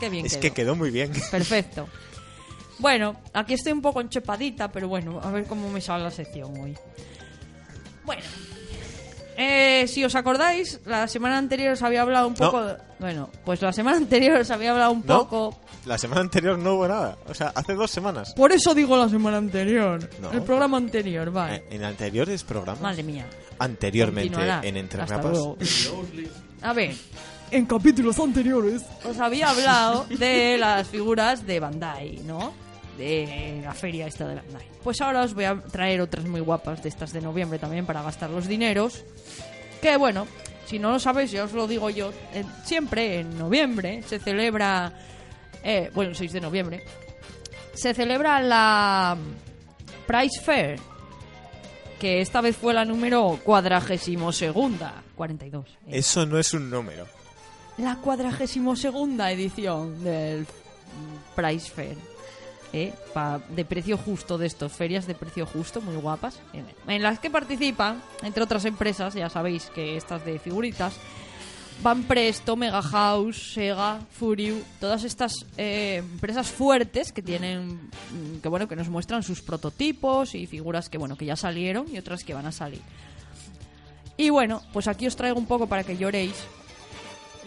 Qué bien Es quedó. que quedó muy bien. [LAUGHS] Perfecto. Bueno, aquí estoy un poco enchepadita, pero bueno, a ver cómo me sale la sección hoy. Bueno, eh, si os acordáis, la semana anterior os había hablado un No. poco. de- Bueno, pues la semana [LAUGHS] anterior os había hablado un ¿No? poco. La semana anterior no hubo nada. O sea, hace dos semanas. Por eso digo la semana anterior. No. El programa anterior, vale. Eh, En anteriores programas. Madre mía. Anteriormente Continuará. en Entre Hasta Grapas. luego. A ver, en capítulos anteriores os había hablado de las figuras de Bandai, ¿no? De la feria esta de Bandai. Pues ahora os voy a traer otras muy guapas de estas de noviembre también para gastar los dineros. Que bueno, si no lo sabéis, ya os lo digo yo, eh, siempre en noviembre se celebra, eh, bueno, el 6 de noviembre, se celebra la Price Fair, que esta vez fue la número cuadragésimo segunda, 42. eh. Eso no es un número. La cuadragésimo segunda edición del Price Fair. ¿Eh? De precio justo de estos, ferias de precio justo, muy guapas, en, en las que participan, entre otras empresas, ya sabéis que estas de figuritas, Van Presto, Mega House, Sega, Furiu, todas estas eh, empresas fuertes que tienen, mm, que bueno, que nos muestran sus prototipos y figuras que bueno, que ya salieron y otras que van a salir. Y bueno, pues aquí os traigo un poco para que lloréis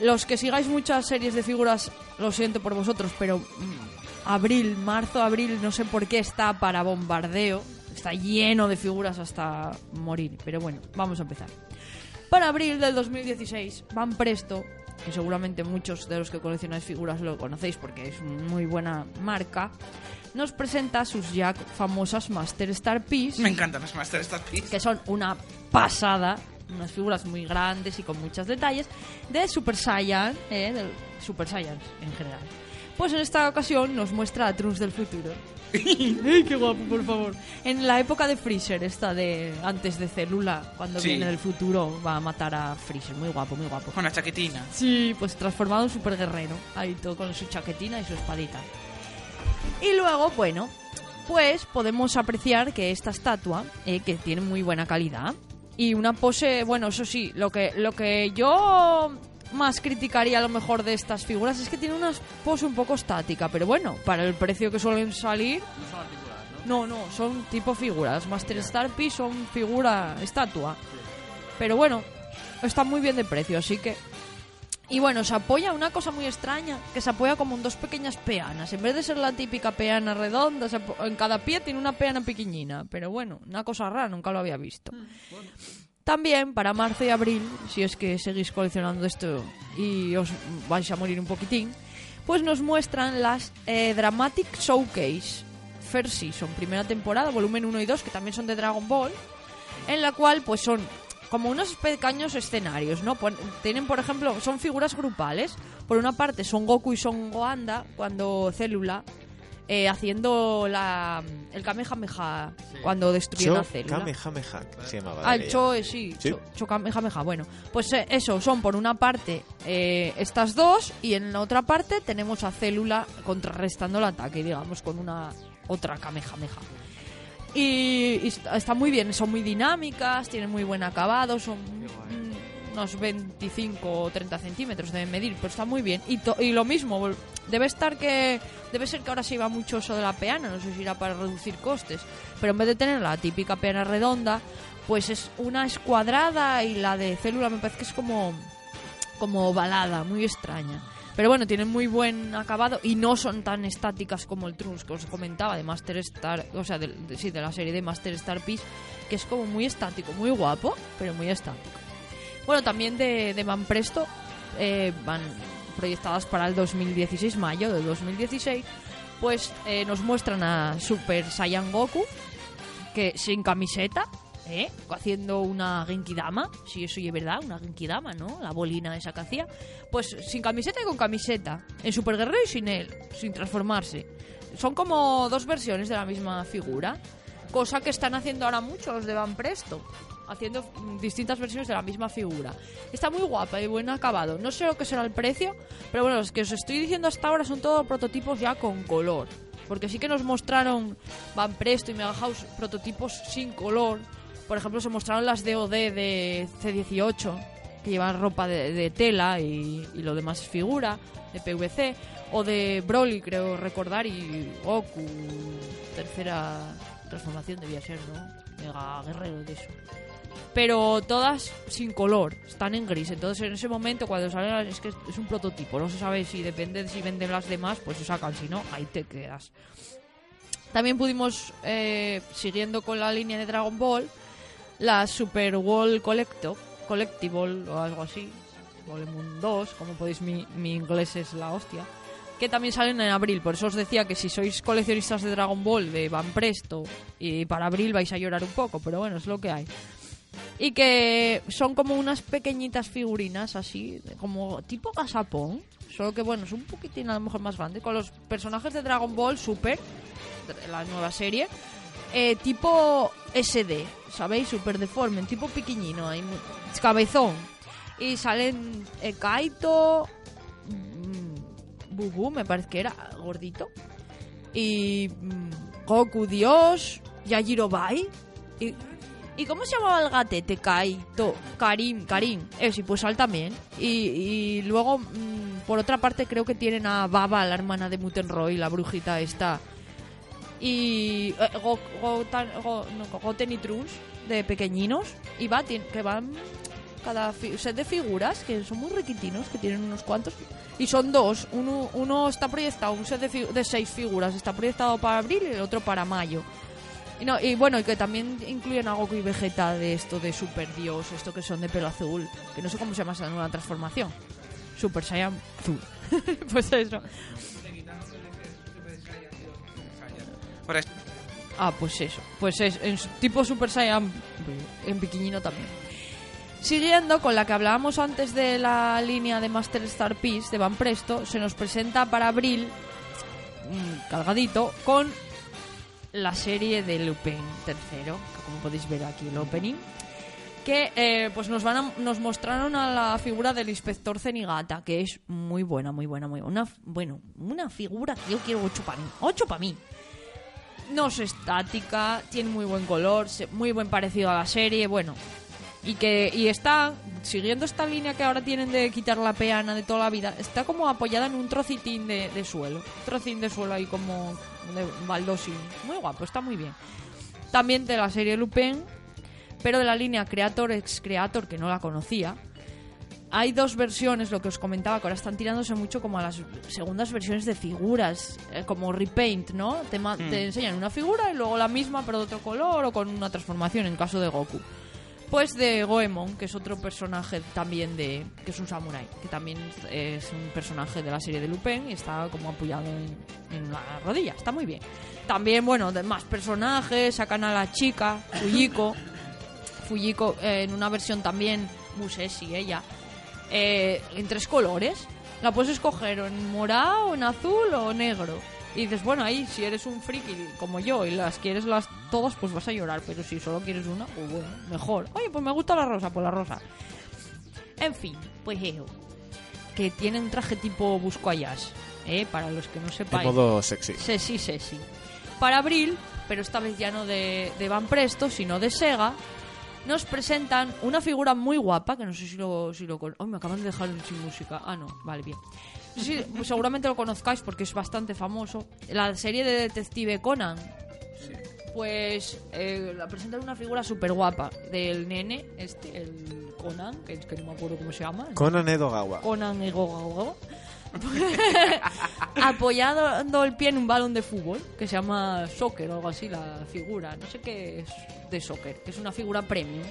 los que sigáis muchas series de figuras, lo siento por vosotros, pero mm, abril, marzo, abril, no sé por qué está para bombardeo. Está lleno de figuras hasta morir. Pero bueno, vamos a empezar. Para abril del 2016, Van Presto, que seguramente muchos de los que coleccionáis figuras lo conocéis porque es una muy buena marca, nos presenta sus ya famosas Master Star Piece Me encantan los Master Star Piece. que son una pasada, unas figuras muy grandes y con muchos detalles, de Super Saiyan, eh, del Super Saiyans en general. Pues en esta ocasión nos muestra a Trunks del futuro. [LAUGHS] ¡Ay, qué guapo, por favor! En la época de Freezer, esta de antes de Célula, cuando Sí. viene del futuro, va a matar a Freezer. Muy guapo, muy guapo. Con la chaquetina. Sí, pues transformado en super guerrero. Ahí todo con su chaquetina y su espadita. Y luego, bueno, pues podemos apreciar que esta estatua, eh, que tiene muy buena calidad, y una pose, bueno, eso sí, lo que, lo que yo más criticaría a lo mejor de estas figuras es que tiene una pose un poco estática, pero bueno, para el precio que suelen salir, No son articuladas, ¿no? no, no, son tipo figuras. Master Star Piece son figura, estatua. Pero bueno, está muy bien de precio, así que... Y bueno, se apoya una cosa muy extraña, que se apoya como en dos pequeñas peanas. En vez de ser la típica peana redonda, en cada pie tiene una peana pequeñina. Pero bueno, una cosa rara, nunca lo había visto. También para marzo y abril, si es que seguís coleccionando esto y os vais a morir un poquitín, pues nos muestran las eh, Dramatic Showcase First Season, primera temporada, volumen 1 y 2, que también son de Dragon Ball, en la cual pues son como unos pequeños escenarios, ¿no? Tienen, por ejemplo, son figuras grupales. Por una parte son Goku y Son Goanda, cuando Célula, eh, haciendo la, el Kamehameha, cuando destruyeron Cho a Célula. Kamehameha se llamaba. Ah, el aquella. Choe, sí. Sí. Cho, Cho Kamehameha. Bueno, pues eh, eso, son por una parte eh, estas dos y en la otra parte tenemos a Célula contrarrestando el ataque, digamos, con una otra Kamehameha. Y, y está muy bien, son muy dinámicas, tienen muy buen acabado, son unos 25 o 30 centímetros deben medir, pero está muy bien. Y, lo mismo, debe estar que. Debe ser que ahora se iba mucho eso de la peana, no sé si irá para reducir costes. Pero en vez de tener la típica peana redonda, pues es una escuadrada y la de célula me parece que es como. como ovalada, muy extraña. Pero bueno, tienen muy buen acabado y no son tan estáticas como el Trunks que os comentaba de Master Star, o sea, de- sí, de la serie de Master Star Piece, que es como muy estático, muy guapo, pero muy estático. Bueno, también de, de Van Presto eh, van proyectadas para el 2016, mayo del 2016, pues eh, nos muestran a Super Saiyan Goku, que sin camiseta, ¿eh? haciendo una Genkidama, si eso es verdad, una Genkidama, ¿no? La bolina esa que hacía. Pues sin camiseta y con camiseta, en Super Guerrero y sin él, sin transformarse. Son como dos versiones de la misma figura, cosa que están haciendo ahora muchos de Van Presto, haciendo distintas versiones de la misma figura. Está muy guapa y buen acabado. No sé lo que será el precio, pero bueno, los que os estoy diciendo hasta ahora son todos prototipos ya con color. Porque sí que nos mostraron Van Presto y Mega House prototipos sin color. Por ejemplo, se mostraron las DOD de C18, que llevan ropa de, de tela y, y lo demás figura, de PVC. O de Broly, creo recordar, y Goku, tercera transformación debía ser, ¿no? Mega guerrero de eso. Pero todas sin color, están en gris. Entonces en ese momento cuando salen es que es un prototipo. No se sabe si depende de si venden las demás, pues se sacan. Si no, ahí te quedas. También pudimos, eh, siguiendo con la línea de Dragon Ball, la Super Wall Collecto, Collectible o algo así, Volumen 2, como podéis, mi, mi inglés es la hostia, que también salen en abril. Por eso os decía que si sois coleccionistas de Dragon Ball, de Van Presto, y para abril vais a llorar un poco, pero bueno, es lo que hay. Y que son como unas pequeñitas figurinas así, como tipo gazapón, solo que bueno, es un poquitín a lo mejor más grande, con los personajes de Dragon Ball Super, la nueva serie, eh, tipo SD, ¿sabéis? Super deforme, tipo pequeñino, ahí, cabezón. Y salen eh, Kaito, mm, Bubu, me parece que era gordito, y mm, Goku Dios, Yajiro Bai, y, ¿y cómo se llamaba el gatete? Kaito, Karim, Karim, eh, sí, pues Al también. Y, y luego, mm, por otra parte, creo que tienen a Baba, la hermana de Mutenroy, la brujita esta, y eh, Go- Gotan- Go- no, Goten y Trunks de pequeñinos y va tien- que van cada set de figuras, que son muy riquitinos, que tienen unos cuantos. Y son dos. Uno, uno está proyectado, un set de seis figuras, está proyectado para abril y el otro para mayo. Y, no, y bueno, y que también incluyen a Goku y Vegeta de esto de Super Dios, esto que son de pelo azul, que no sé cómo se llama esa nueva transformación. Super Saiyan azul. [LAUGHS] pues eso. Ah, pues eso. Pues es en tipo Super Saiyan en piquiñino también. Siguiendo con la que hablábamos antes de la línea de Master Star Piece de Van Presto, se nos presenta para abril, mm, cargadito, con la serie de Lupin tercero, que como podéis ver aquí el opening, que eh, pues nos van a- nos mostraron a la figura del inspector Zenigata, que es muy buena, muy buena, muy buena. Una, bueno, una figura que yo quiero 8 para mí. 8 para mí no es estática, tiene muy buen color, muy buen parecido a la serie, bueno. Y que y está siguiendo esta línea que ahora tienen de quitar la peana de toda la vida, está como apoyada en un trocitín de, de suelo. Un trocín de suelo ahí como de baldosín. Muy guapo, está muy bien. También de la serie Lupin, pero de la línea Creator ex Creator, que no la conocía. Hay dos versiones, lo que os comentaba, que ahora están tirándose mucho como a las segundas versiones de figuras, eh, como repaint, ¿no? Te, te enseñan una figura y luego la misma pero de otro color o con una transformación en caso de Goku. Pues de Goemon, que es otro personaje también de... que es un samurai, que también es un personaje de la serie de Lupin y está como apoyado en, en la rodilla, está muy bien. También, bueno, de más personajes, sacan a la chica, Fujiko, [LAUGHS] Fujiko eh, en una versión también Museshi, ella, eh, en tres colores. La puedes escoger o en morado, en azul o negro. Y dices, bueno, ahí si eres un friki como yo y las quieres las todas, pues vas a llorar. Pero si solo quieres una, pues bueno, mejor. Oye, pues me gusta la rosa, pues la rosa. En fin, pues eso. Que tiene un traje tipo Busco Ayas, ¿eh? Para los que no De sepáis. modo sexy. Sí, sí. Para abril, pero esta vez ya no de, de Van Presto, sino de Sega, nos presentan una figura muy guapa, que no sé si lo... Si lo ¡Ay, me acaban de dejar sin música! Ah, no, vale, bien. Sí, pues seguramente lo conozcáis porque es bastante famoso. La serie de Detective Conan. Pues eh, la presentan una figura súper guapa del nene, este, el Conan, que es que no me acuerdo cómo se llama. Conan Edogawa. Conan Egogawa. [LAUGHS] apoyando el pie en un balón de fútbol que se llama soccer o algo así la figura. No sé qué es de soccer que es una figura premium.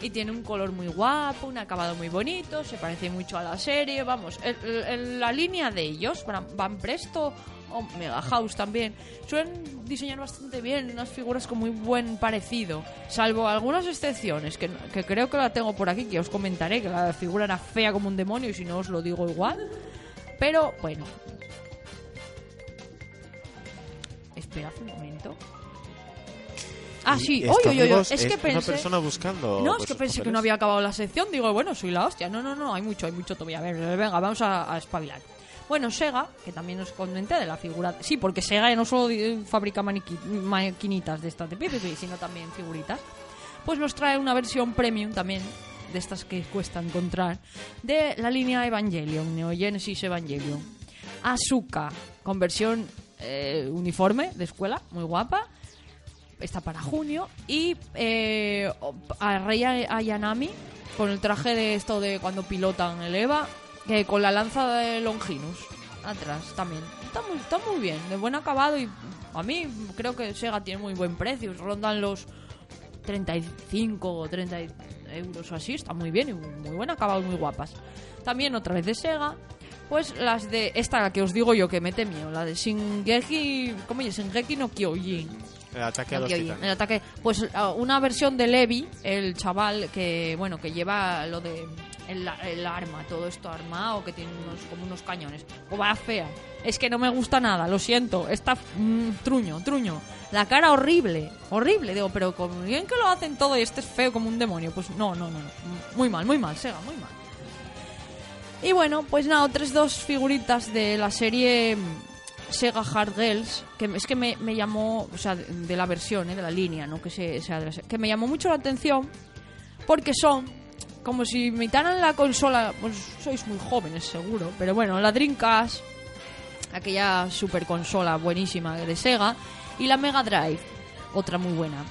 Y tiene un color muy guapo un acabado muy bonito se parece mucho a la serie vamos el- la línea de ellos Van Presto o Mega House también suelen diseñar bastante bien unas figuras con muy buen parecido salvo algunas excepciones que, que creo que la tengo por aquí que os comentaré que la figura era fea como un demonio y si no os lo digo igual pero bueno Esperad un momento. Ah, sí. Oye, oye, oye. Es que una pensé. persona buscando. No, es que pensé que no había acabado la sección. Digo, bueno, soy la hostia. No, no, no, hay mucho, hay mucho todavía. A ver, venga, vamos a, a espabilar. Bueno, Sega, que también os comenté de la figura. Sí, porque Sega ya no solo fabrica maniqui- maquinitas de estas de PPP, sino también figuritas. Pues nos trae una versión premium también, de estas que cuesta encontrar, de la línea Evangelion, Neo Genesis Evangelion. Asuka, con versión eh, uniforme de escuela, muy guapa. Está para junio. Y eh, a Rey Ayanami con el traje de esto de cuando pilotan el Eva que con la lanza de Longinus atrás también. Está muy, está muy bien de buen acabado y a mí creo que Sega tiene muy buen precio. Rondan los 35 o 30 euros o así está muy bien y muy buen acabado muy guapas también otra vez de Sega pues las de esta que os digo yo que mete miedo la de Shingeki ¿cómo es? Shingeki no Kyojin El ataque a los titanes. el ataque. Pues ah, una versión de Levi, el chaval que, bueno, que lleva lo de el, el arma, todo esto armado, que tiene unos, como unos cañones. O va fea. Es que no me gusta nada, lo siento. Está mm, truño, truño. La cara horrible, horrible. Digo, pero con bien que lo hacen todo y este es feo como un demonio. Pues no, no, no. Muy mal, muy mal, Sega, muy mal. Y bueno, pues nada, otras dos figuritas de la serie mm, Sega Hard Girls, que es que me, llamó, o sea, de, la versión, ¿eh? de la línea, no que se- sea de que me llamó mucho la atención porque son como si imitaran la consola, pues sois muy jóvenes seguro, pero bueno, la Dreamcast, aquella super consola buenísima de Sega, y la Mega Drive. otra muy buena.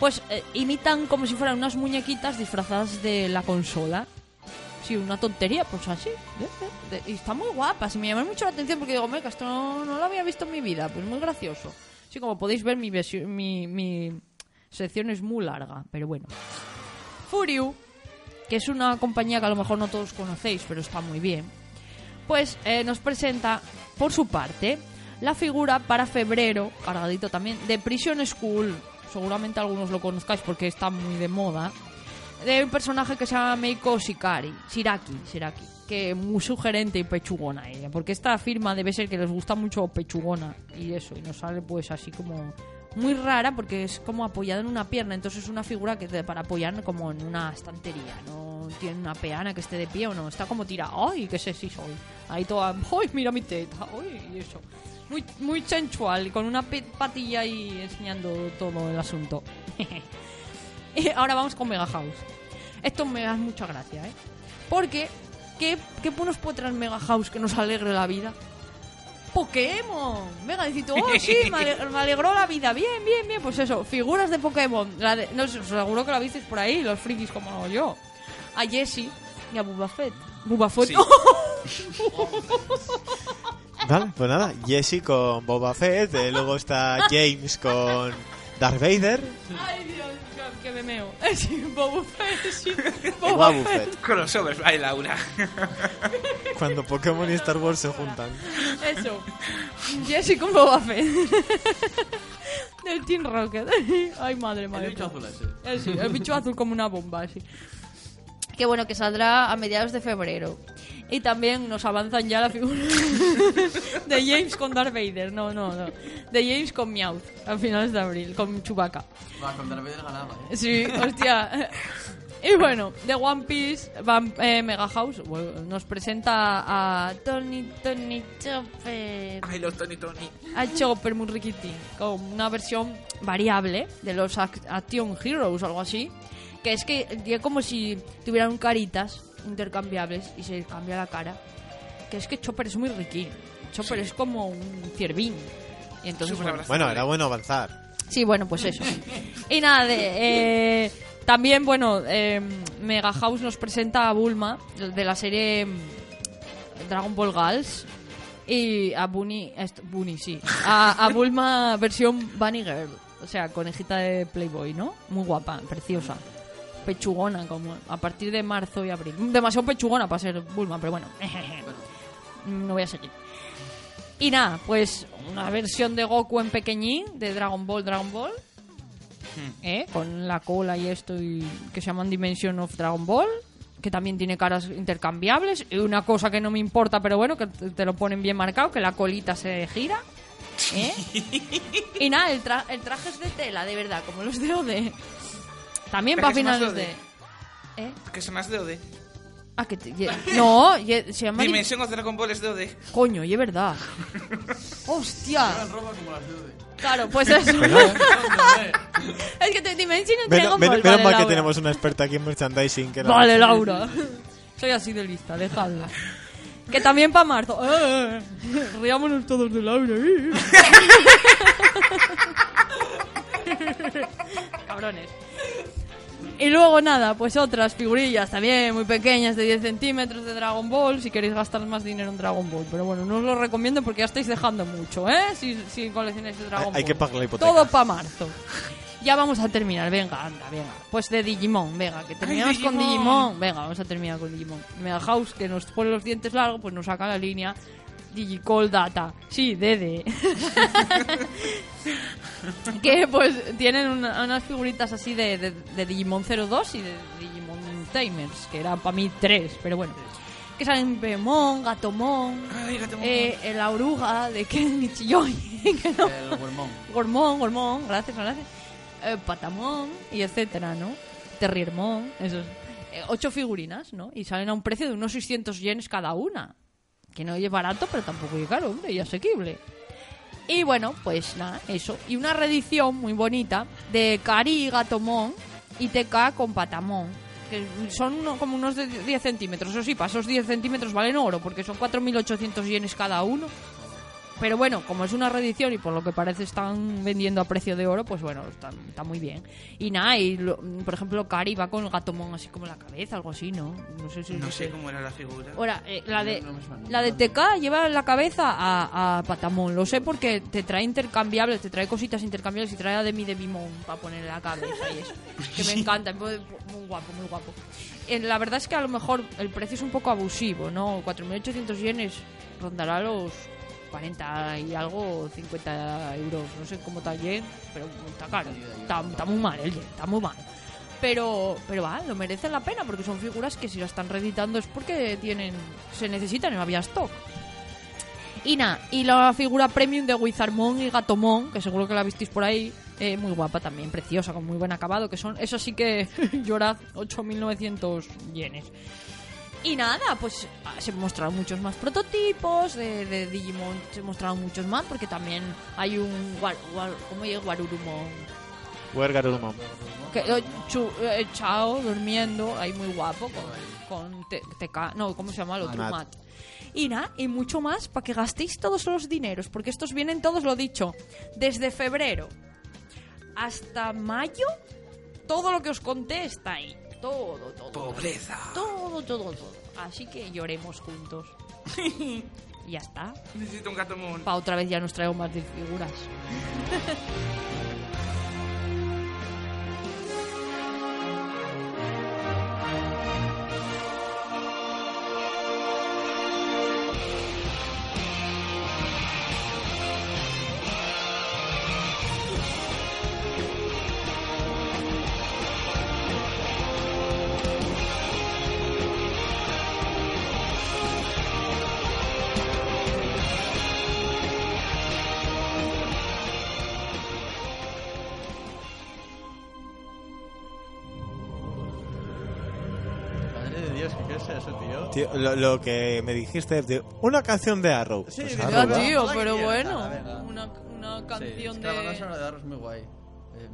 Pues eh, imitan como si fueran unas muñequitas disfrazadas de la consola. Sí, una tontería, pues así. Y está muy guapa. Y me llama mucho la atención porque digo, meca, esto no, lo había visto en mi vida. Pues muy gracioso. Sí, como podéis ver, mi, mi, mi sección es muy larga, pero bueno. Furiu, que es una compañía que a lo mejor no todos conocéis, pero está muy bien, pues eh, nos presenta, por su parte, la figura para febrero, cargadito también, de Prison School. Seguramente algunos lo conozcáis porque está muy de moda. De un personaje que se llama Meiko Shikari, Shiraki, Shiraki, que muy sugerente y pechugona ella, porque esta firma debe ser que les gusta mucho pechugona y eso, y nos sale pues así como muy rara porque es como apoyada en una pierna, entonces es una figura que para apoyar como en una estantería, no tiene una peana que esté de pie o no, está como tirada, ¡ay, qué sexy soy! Ahí toda, ¡ay, mira mi teta! ¡ay! Y eso. Muy, muy sensual, con una patilla ahí enseñando todo el asunto. Y [LAUGHS] ahora vamos con Mega House. Esto me da mucha gracia, ¿eh? Porque, ¿qué, qué nos puede Mega House que nos alegre la vida? Pokémon. Venga, decís, tú, oh, sí, [LAUGHS] me, ale- me alegró la vida. Bien, bien, bien. Pues eso, figuras de Pokémon. La de- no seguro que la visteis por ahí, los frikis como yo. A Jessie y a Boba Fett. Boba Fett. Sí. [LAUGHS] Vale, pues nada, Jesse con Boba Fett, eh, luego está James con Darth Vader, Ay, Dios, que- que me meo. [LAUGHS] Sí, Boba Fett, sí. [LAUGHS] Boba Boba Fett. Fett, Crossover, ay, Laura. [LAUGHS] cuando Pokémon y Star Wars se juntan. Eso. Jessie con Boba Fett. Del Team Rocket. Ay, madre, El madre. bicho azul ese. Eh, sí, el bicho azul como una bomba, sí. Qué bueno, que saldrá a mediados de febrero. Y también nos avanzan ya la figura [LAUGHS] de James con Darth Vader. No, no, no. De James con Meowth a finales de abril, con Chewbacca. Va, con Darth Vader ganaba, ¿eh? Sí, hostia. Y bueno, de One Piece, Van- eh, Mega House bueno, nos presenta a Tony Tony Chopper. Ay, los Tony Tony. A Chopper muy riquitín, con una versión variable de los Ac- Action Heroes o algo así. Que es que es como si tuvieran caritas intercambiables y se cambia la cara. Que es que Chopper es muy riquín. Chopper es como un ciervín. Y entonces, bueno, Bueno, era bueno avanzar. Sí, bueno, pues eso. Y nada, de- eh, también, bueno, eh, Mega House nos presenta a Bulma de la serie mm, Dragon Ball Girls y a Bunny, sí, a, a Bulma versión Bunny Girl, o sea, conejita de Playboy, ¿no? Muy guapa, preciosa. Pechugona, como a partir de marzo y abril. Demasiado pechugona para ser Bulma, pero bueno, [LAUGHS] no voy a seguir. Y nada, pues una versión de Goku en pequeñín, de Dragon Ball, Dragon Ball. ¿eh? Con la cola y esto, y que se llaman Dimension of Dragon Ball. Que también tiene caras intercambiables. Y una cosa que no me importa, pero bueno, que te lo ponen bien marcado, que la colita se gira. ¿eh? [LAUGHS] y nada, el, tra- el traje es de tela, de verdad, como los de OD. También para es finales de de... ¿Eh? Que son más de OD. Ah, que te- ye- No, ye- se llama... Dimension of Dragon Ball es de OD. Coño, y es verdad. [LAUGHS] Hostia. Llevan ropa como las de Ode. Claro, pues eso. ¿Dónde, eh? [LAUGHS] es que te Dimension Dragon Ball. menos vale, mal que tenemos una experta aquí en merchandising. Que Vale, Laura. Soy así de lista, dejadla. Que también para marzo. Eh, riámonos todos de Laura. eh. [LAUGHS] Cabrones. Y luego nada, pues otras figurillas también muy pequeñas de 10 centímetros de Dragon Ball si queréis gastar más dinero en Dragon Ball. Pero bueno, no os lo recomiendo porque ya estáis dejando mucho, ¿eh? Si, si coleccionáis de Dragon Hay- hay Ball. que pagar la hipoteca. Todo para marzo. Ya vamos a terminar, venga, anda, venga. Pues de Digimon, venga, que terminamos con Digimon. Digimon. Venga, vamos a terminar con Digimon. Mega House, que nos pone los dientes largos, pues nos saca la línea Digicall Data. Sí, Dede. [LAUGHS] que pues tienen una- unas figuritas así de, de- de Digimon 02 y de Digimon Tamers, que eran para mí tres, pero bueno. Que salen Bemon, Gatomon, Ay, gato. eh, la oruga de Ken Ichiyoy, [LAUGHS] que no El Wormón. Gormón, Gormón, gracias, gracias. Eh, Patamón y etcétera, ¿no? Terriermón, esos. Eh, ocho figurinas, ¿no? Y salen a un precio de unos 600 yenes cada una. Que no es barato, pero tampoco es caro, hombre, y asequible. Y bueno, pues nada, eso. Y una reedición muy bonita de Cari y Gatomón y TK con Patamón. Que son uno- como unos de 10 centímetros. Eso sí, para esos 10 centímetros valen oro, porque son 4.800 yenes cada uno. Pero bueno, como es una reedición y por lo que parece están vendiendo a precio de oro, pues bueno, está, está muy bien. Y nada, y lo- por ejemplo, Cari va con el gatomón así como en la cabeza, algo así, ¿no? No sé si No sé cómo era la figura. Ahora, eh, la de, No la de TK lleva la cabeza a, a Patamón. Lo sé porque te trae intercambiables, te trae cositas intercambiables y trae a Demi de Bimón para poner la cabeza y eso. [LAUGHS] Que me encanta, muy, muy guapo, muy guapo. Eh, la verdad es que a lo mejor el precio es un poco abusivo, ¿no? 4.800 yenes rondará los 40 y algo, 50 euros. No sé cómo está el yen, pero está caro. Está, muy mal el yen, está muy mal. Pero, pero va, lo merecen la pena porque son figuras que si las están reeditando es porque tienen, se necesitan no había stock. Y nada, y la figura premium de Wizardmon y Gatomon, que seguro que la visteis por ahí, eh, muy guapa también, preciosa, con muy buen acabado, que son, eso sí que [LAUGHS] llorad, 8.900 yenes. Y nada, pues ah, se mostraron muchos más prototipos de, de Digimon, se mostraron muchos más, porque también hay un, War, War- ¿cómo es? Warurumon, Wergarurumon. que, eh, eh, Chao durmiendo, ahí muy guapo, con, con te- no, ¿cómo se llama el otro? Matt. Y nada, y mucho más para que gastéis todos los dineros, porque estos vienen todos, lo dicho, desde febrero hasta mayo, todo lo que os conté está ahí. Todo, todo. Pobreza. Todo, todo, todo. Así que lloremos juntos. y [LAUGHS] ya está. Necesito un gato moon. Pa' otra vez ya nos traigo más de figuras. [LAUGHS] lo, lo que me dijiste de una canción de Arrow. Sí, Pues de Arrow, Ya, va. tío, pero ¿qué bueno. Una, una Sí, canción es que la banda de... sonora de Arrow es muy guay. Em,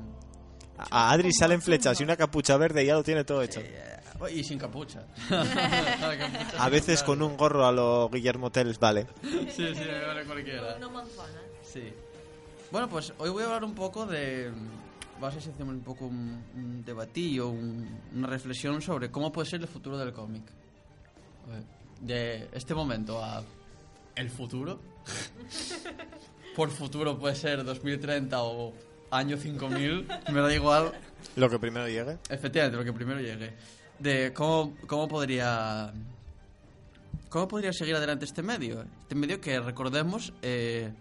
A Adri salen flechas y una capucha verde y ya lo tiene todo hecho. eh, y sin capucha. [LAUGHS] [LAUGHS] A veces con un gorro a lo Guillermo Telles, vale. Sí, sí, vale cualquiera. Una manzana. Sí. Bueno, pues hoy voy a hablar un poco de... Vamos a ver si hacemos un poco un, un debatillo, un- una reflexión sobre cómo puede ser el futuro del cómic. De este momento a el futuro. [LAUGHS] Por futuro puede ser 2030 o año 5000, me da igual. Lo que primero llegue. Efectivamente, lo que primero llegue. De cómo, cómo podría. ¿Cómo podría seguir adelante este medio? Este medio que, recordemos, eh,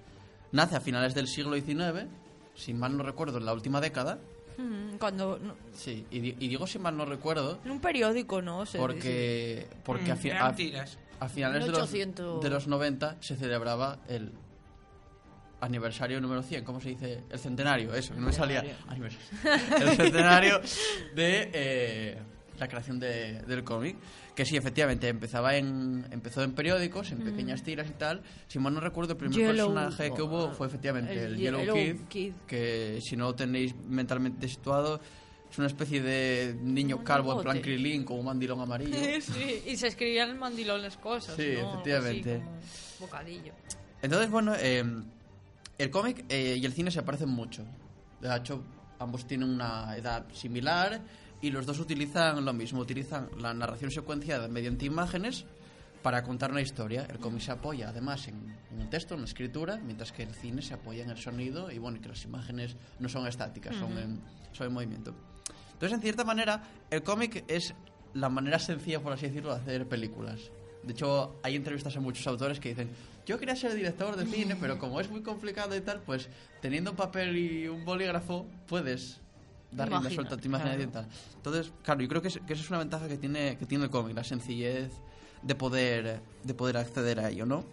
nace a finales del siglo XIX, si mal no recuerdo, en la última década. Mm, Cuando... no, Sí, y, di- y digo si mal no recuerdo, en un periódico, ¿no? Se porque, porque a, fi- Eran a- tiras. a finales de los, 1800. de los 90 se celebraba el aniversario número 100, ¿cómo se dice? El centenario, eso, que no me salía. Aniversario. El centenario de eh, la creación de- del cómic. Que sí, efectivamente, empezaba en, empezó en periódicos, en pequeñas tiras y tal. Si mal no recuerdo, el primer Yellow- personaje que hubo fue efectivamente el el, Ye- Yellow, Yellow Kid, Kid. que si no lo tenéis mentalmente situado, es una especie de niño calvo en plan. Krilin con un mandilón amarillo. [LAUGHS] sí, y se escribían en mandilón las cosas, Sí, ¿no? Así efectivamente. como bocadillo. Entonces, bueno, eh, el cómic eh, y el cine se parecen mucho. De hecho, ambos tienen una edad similar y los dos utilizan lo mismo. Utilizan la narración secuenciada mediante imágenes para contar una historia. El cómic se apoya además en, en el texto, en la escritura, mientras que el cine se apoya en el sonido y bueno, que las imágenes no son estáticas, son, en, son en movimiento. Entonces, en cierta manera, el cómic es la manera sencilla, por así decirlo, de hacer películas. De hecho, hay entrevistas a muchos autores que dicen, yo quería ser director de cine, pero como es muy complicado y tal, pues teniendo un papel y un bolígrafo, puedes dar rienda suelta a tu imaginación claro. y tal. Entonces, claro, yo creo que, es- que esa es una ventaja que tiene, que tiene el cómic, la sencillez de poder, de poder acceder a ello, ¿no?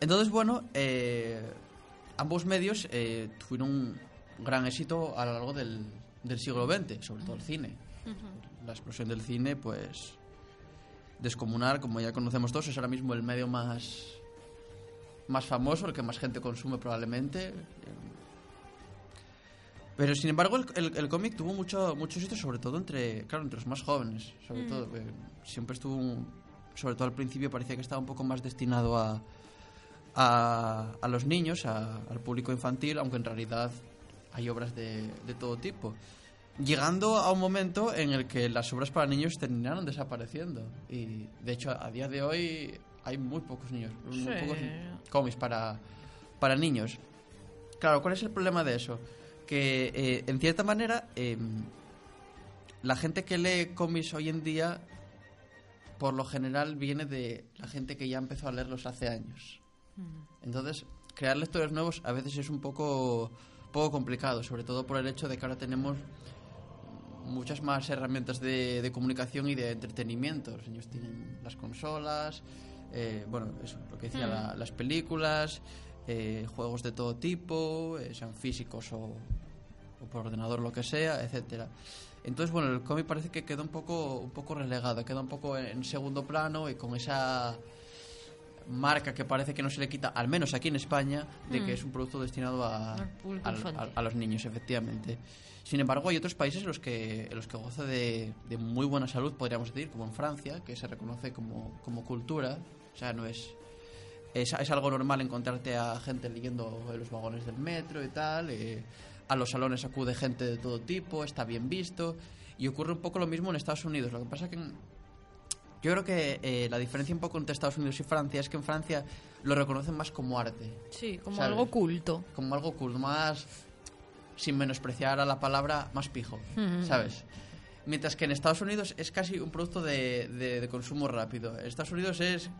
Entonces, bueno, eh, ambos medios eh, tuvieron un gran éxito a lo largo del, del siglo XX, sobre todo el cine. La explosión del cine, pues, descomunal, como ya conocemos todos, es ahora mismo el medio más, más famoso, el que más gente consume probablemente. Pero sin embargo, el, el- el cómic tuvo mucho, mucho éxito, sobre todo entre, claro, entre los más jóvenes. Sobre todo, que siempre estuvo, un- sobre todo al principio, parecía que estaba un poco más destinado a, a, a los niños, a- al público infantil, aunque en realidad hay obras de, de todo tipo. Llegando a un momento en el que las obras para niños terminaron desapareciendo. Y de hecho, a día de hoy hay muy pocos niños, muy Sí. pocos cómics para, para niños. Claro, ¿cuál es el problema de eso? Que eh, en cierta manera em, la gente que lee cómics hoy en día por lo general viene de la gente que ya empezó a leerlos hace años. Entonces, crear lectores nuevos a veces es un poco, poco complicado, sobre todo por el hecho de que ahora tenemos muchas más herramientas de, de comunicación y de entretenimiento. Los niños tienen las consolas, eh, bueno, eso, lo que decía, la- las películas, eh, juegos de todo tipo, eh, sean físicos o, o por ordenador, lo que sea, etcétera. Entonces, bueno, el cómic parece que queda un poco, un poco relegado, queda un poco en, en segundo plano y con esa marca que parece que no se le quita, al menos aquí en España, de que es un producto destinado a, Al a- a los niños, efectivamente. Sin embargo, hay otros países en los que, en los que goza de, de muy buena salud, podríamos decir, como en Francia, que se reconoce como, como cultura. O sea, no es, es, es algo normal encontrarte a gente leyendo en los vagones del metro y tal. eh, a los salones acude gente de todo tipo, está bien visto. Y ocurre un poco lo mismo en Estados Unidos. Lo que pasa que en- yo creo que eh, la diferencia un poco entre Estados Unidos y Francia es que en Francia lo reconocen más como arte Sí, como ¿Sabes? algo culto. como algo cool, más sin menospreciar a la palabra más pijo, ¿sabes? Mientras que en Estados Unidos es casi un producto de, de- de consumo rápido. En Estados Unidos es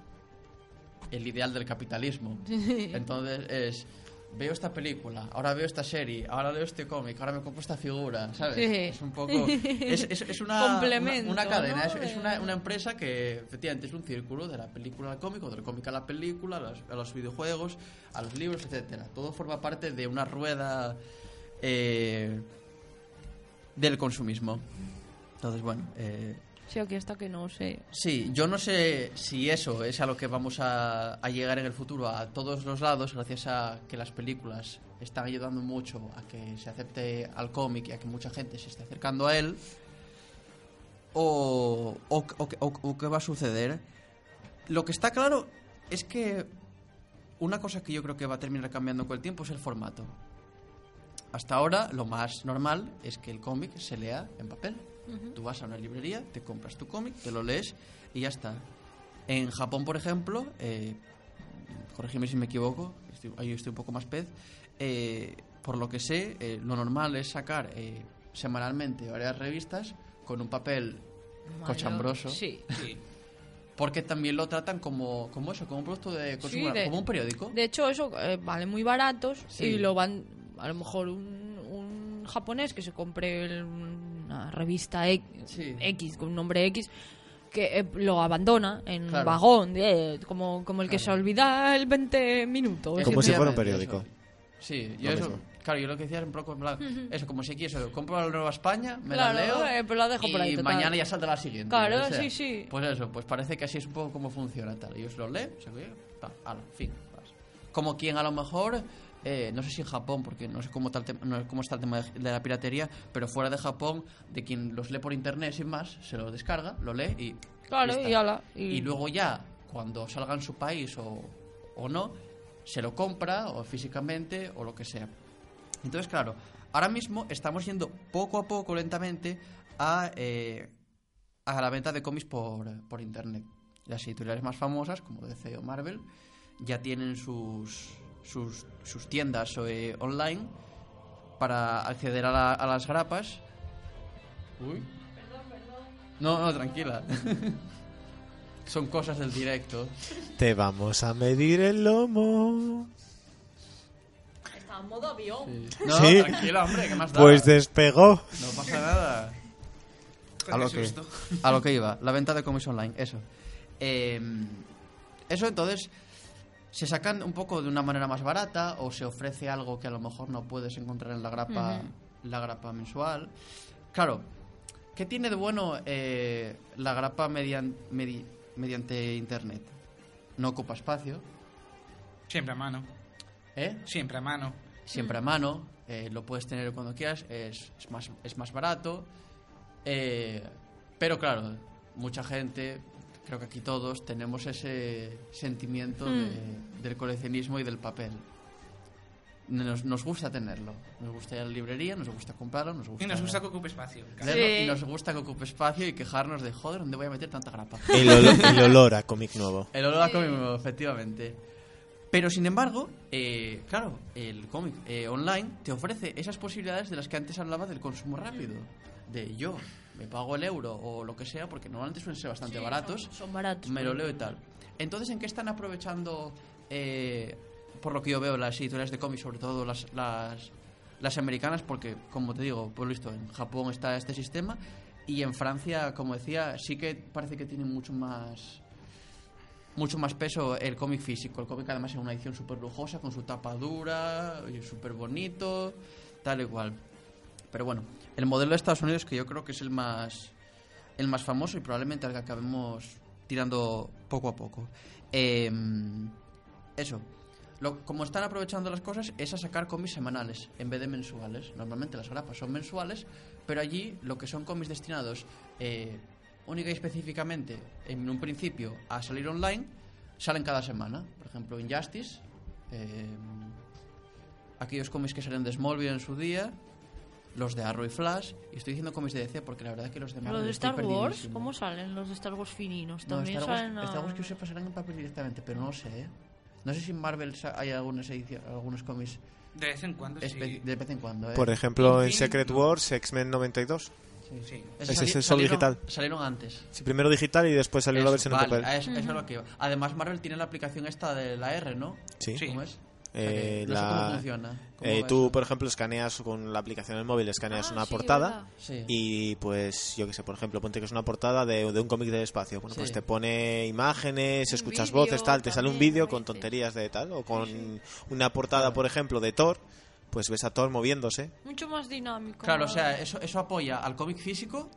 el ideal del capitalismo. [LAUGHS] Entonces es veo esta película, ahora veo esta serie, ahora leo este cómic, ahora me compro esta figura, ¿sabes? Sí. Es un poco es, es- es una, una, una cadena, ¿no? es, es una, una empresa que efectivamente es un círculo de la película al cómic, o del cómic a la película, a los, a los videojuegos, a los libros, etcétera. Todo forma parte de una rueda eh, del consumismo. Entonces, bueno, eh, Que no sé. Sí, yo no sé si eso es a lo que vamos a, llegar en el futuro a todos los lados, gracias a que las películas están ayudando mucho a que se acepte al cómic y a que mucha gente se esté acercando a él, o, o- o- o qué va a suceder. Lo que está claro es que una cosa que yo creo que va a terminar cambiando con el tiempo es el formato. Hasta ahora lo más normal es que el cómic se lea en papel. Tú vas a una librería, te compras tu cómic, te lo lees y ya está. En Japón, por ejemplo, eh, corrígeme si me equivoco, estoy, ahí estoy un poco más pez, eh, por lo que sé, eh, lo normal es sacar eh, semanalmente varias revistas con un papel cochambroso, Sí. Sí. [LAUGHS] porque también lo tratan como, como eso, como un producto de consumo, de- como un periódico. De hecho, eso eh, vale muy baratos Sí. y lo van. A lo mejor un, un japonés que se compre el- una revista X, Sí. X, con un nombre X que eh, lo abandona en Claro. un vagón, eh, como, como el que se olvida el 20 minutos. Como si fuera un periódico. eso. Sí, yo Lo eso, mismo. claro, yo lo que decía es un poco en plan, eso, como si quiero, compro la Nueva España, me Claro, la leo eh, pero la dejo y por ahí, total. mañana ya saldrá la siguiente. Claro, o sea, sí, sí. Pues eso, pues parece que así es un poco como funciona tal. Ellos lo leen, se ala, fin. Como quien a lo mejor, eh, no sé si en Japón, porque no sé cómo, tal tem- no sé cómo está el tema de, de la piratería, pero fuera de Japón, de quien los lee por internet sin más, se lo descarga, lo lee y... Claro, está. y ala, y- y luego ya, cuando salga en su país o, o no, se lo compra o físicamente o lo que sea. Entonces, claro, ahora mismo estamos yendo poco a poco, lentamente, a, eh, a la venta de cómics por, por internet. Las editoriales más famosas, como DC o Marvel, ya tienen sus, sus, sus tiendas eh, online para acceder a, la- a las grapas. Uy. No, no, tranquila. [LAUGHS] Son cosas del directo. Te vamos a medir el lomo. Está en modo avión. No, Sí. tranquila, hombre, ¿qué más da? Pues despegó. No pasa nada. A lo, que, a lo que iba, la venta de cómics online, eso. Eh, eso entonces se sacan un poco de una manera más barata o se ofrece algo que a lo mejor no puedes encontrar en la grapa, la grapa mensual. Claro, ¿qué tiene de bueno eh, la grapa median- medi- mediante internet? No ocupa espacio, Siempre a mano. ¿eh? Siempre a mano. siempre a mano, eh, lo puedes tener cuando quieras, es, es más, es más barato, eh, pero claro, mucha gente creo que aquí todos tenemos ese sentimiento de- del coleccionismo y del papel. Nos, nos gusta tenerlo. Nos gusta ir a la librería, nos gusta comprarlo, nos gusta... Y nos gusta que ocupe espacio. leerlo, Sí. Y nos gusta que ocupe espacio y quejarnos de, joder, ¿dónde voy a meter tanta grapa? [LAUGHS] El, olo- el olor a cómic nuevo. [LAUGHS] El olor a cómic nuevo, efectivamente. Pero sin embargo, eh, claro, el cómic eh, online te ofrece esas posibilidades de las que antes hablaba del consumo rápido. De yo me pago el euro o lo que sea, porque normalmente suelen ser bastante baratos, Son, son baratos. me lo leo y tal. Entonces, ¿en qué están aprovechando, eh, por lo que yo veo, las editoriales de cómics, sobre todo las, las, las americanas? Porque, como te digo, por lo visto, en Japón está este sistema y en Francia, como decía, sí que parece que tienen mucho más mucho más peso el cómic físico. El cómic además es una edición súper lujosa, con su tapa dura, súper bonito, tal y cual. Pero bueno, el modelo de Estados Unidos que yo creo que es el más, el más famoso y probablemente al que acabemos tirando poco a poco. Eh, eso. Como están aprovechando las cosas es a sacar cómics semanales en vez de mensuales. Normalmente las grapas son mensuales, pero allí lo que son cómics destinados eh, única y específicamente en un principio a salir online salen cada semana. Por ejemplo, Injustice, eh, aquellos cómics que salen de Smallville en su día, los de Arrow y Flash. Y estoy diciendo cómics de DC porque la verdad es que los de Marvel Los de Star Wars. ¿cómo salen los de Star Wars fininos? No, También Star Wars, salen. a- Star Wars que yo sepa salen en papel directamente, pero no lo sé, ¿eh? No sé si en Marvel hay algunas algunos cómics De vez en cuando, sí. de vez en cuando, ¿eh? Por ejemplo, en Secret no. Wars, X-Men 92. Sí. Esos ese es sali- solo salieron- digital. Salieron antes. Sí, primero digital y después salió la Eso, versión vale, en papel. Eso, eso es lo que iba. Además, Marvel tiene la aplicación esta de la R, ¿no? Sí. Sí. ¿Cómo es? Eh, que no sé la- cómo funciona. ¿Cómo Eh, tú, eso? por ejemplo, escaneas con la aplicación del móvil, escaneas Ah, una sí, portada. Sí. y pues yo que sé, por ejemplo, ponte que es una portada de, de un cómic de espacio. Bueno, pues te pone imágenes, Un escuchas voces, tal, te sale un vídeo con tonterías de tal o con una portada, por ejemplo, de Thor, pues ves a Thor moviéndose Mucho más dinámico. Claro, o sea, eso, eso apoya al cómic físico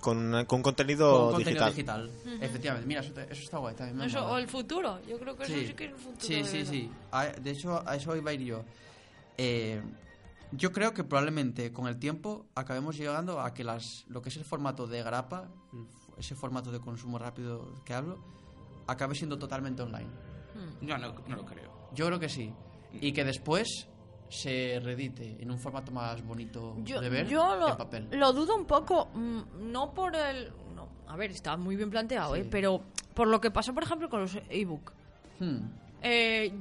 con, con contenido, con contenido digital. digital. Efectivamente, mira, eso, está guay también. Eso, o el futuro. Yo creo que eso sí que es el futuro. Sí, de sí, verdad. sí. A- De hecho, a eso iba a ir yo. Eh, yo creo que probablemente con el tiempo acabemos llegando a que las, lo que es el formato de grapa, ese formato de consumo rápido que hablo, acabe siendo totalmente online. Yo no, no lo creo. Yo creo que sí. Y que después se redite en un formato más bonito Yo, de ver yo lo, en papel. lo dudo un poco, mm, no por el... No, a ver, está muy bien planteado, Sí. ¿eh? Pero por lo que pasó, por ejemplo, con los ebook. Hmm. Eh,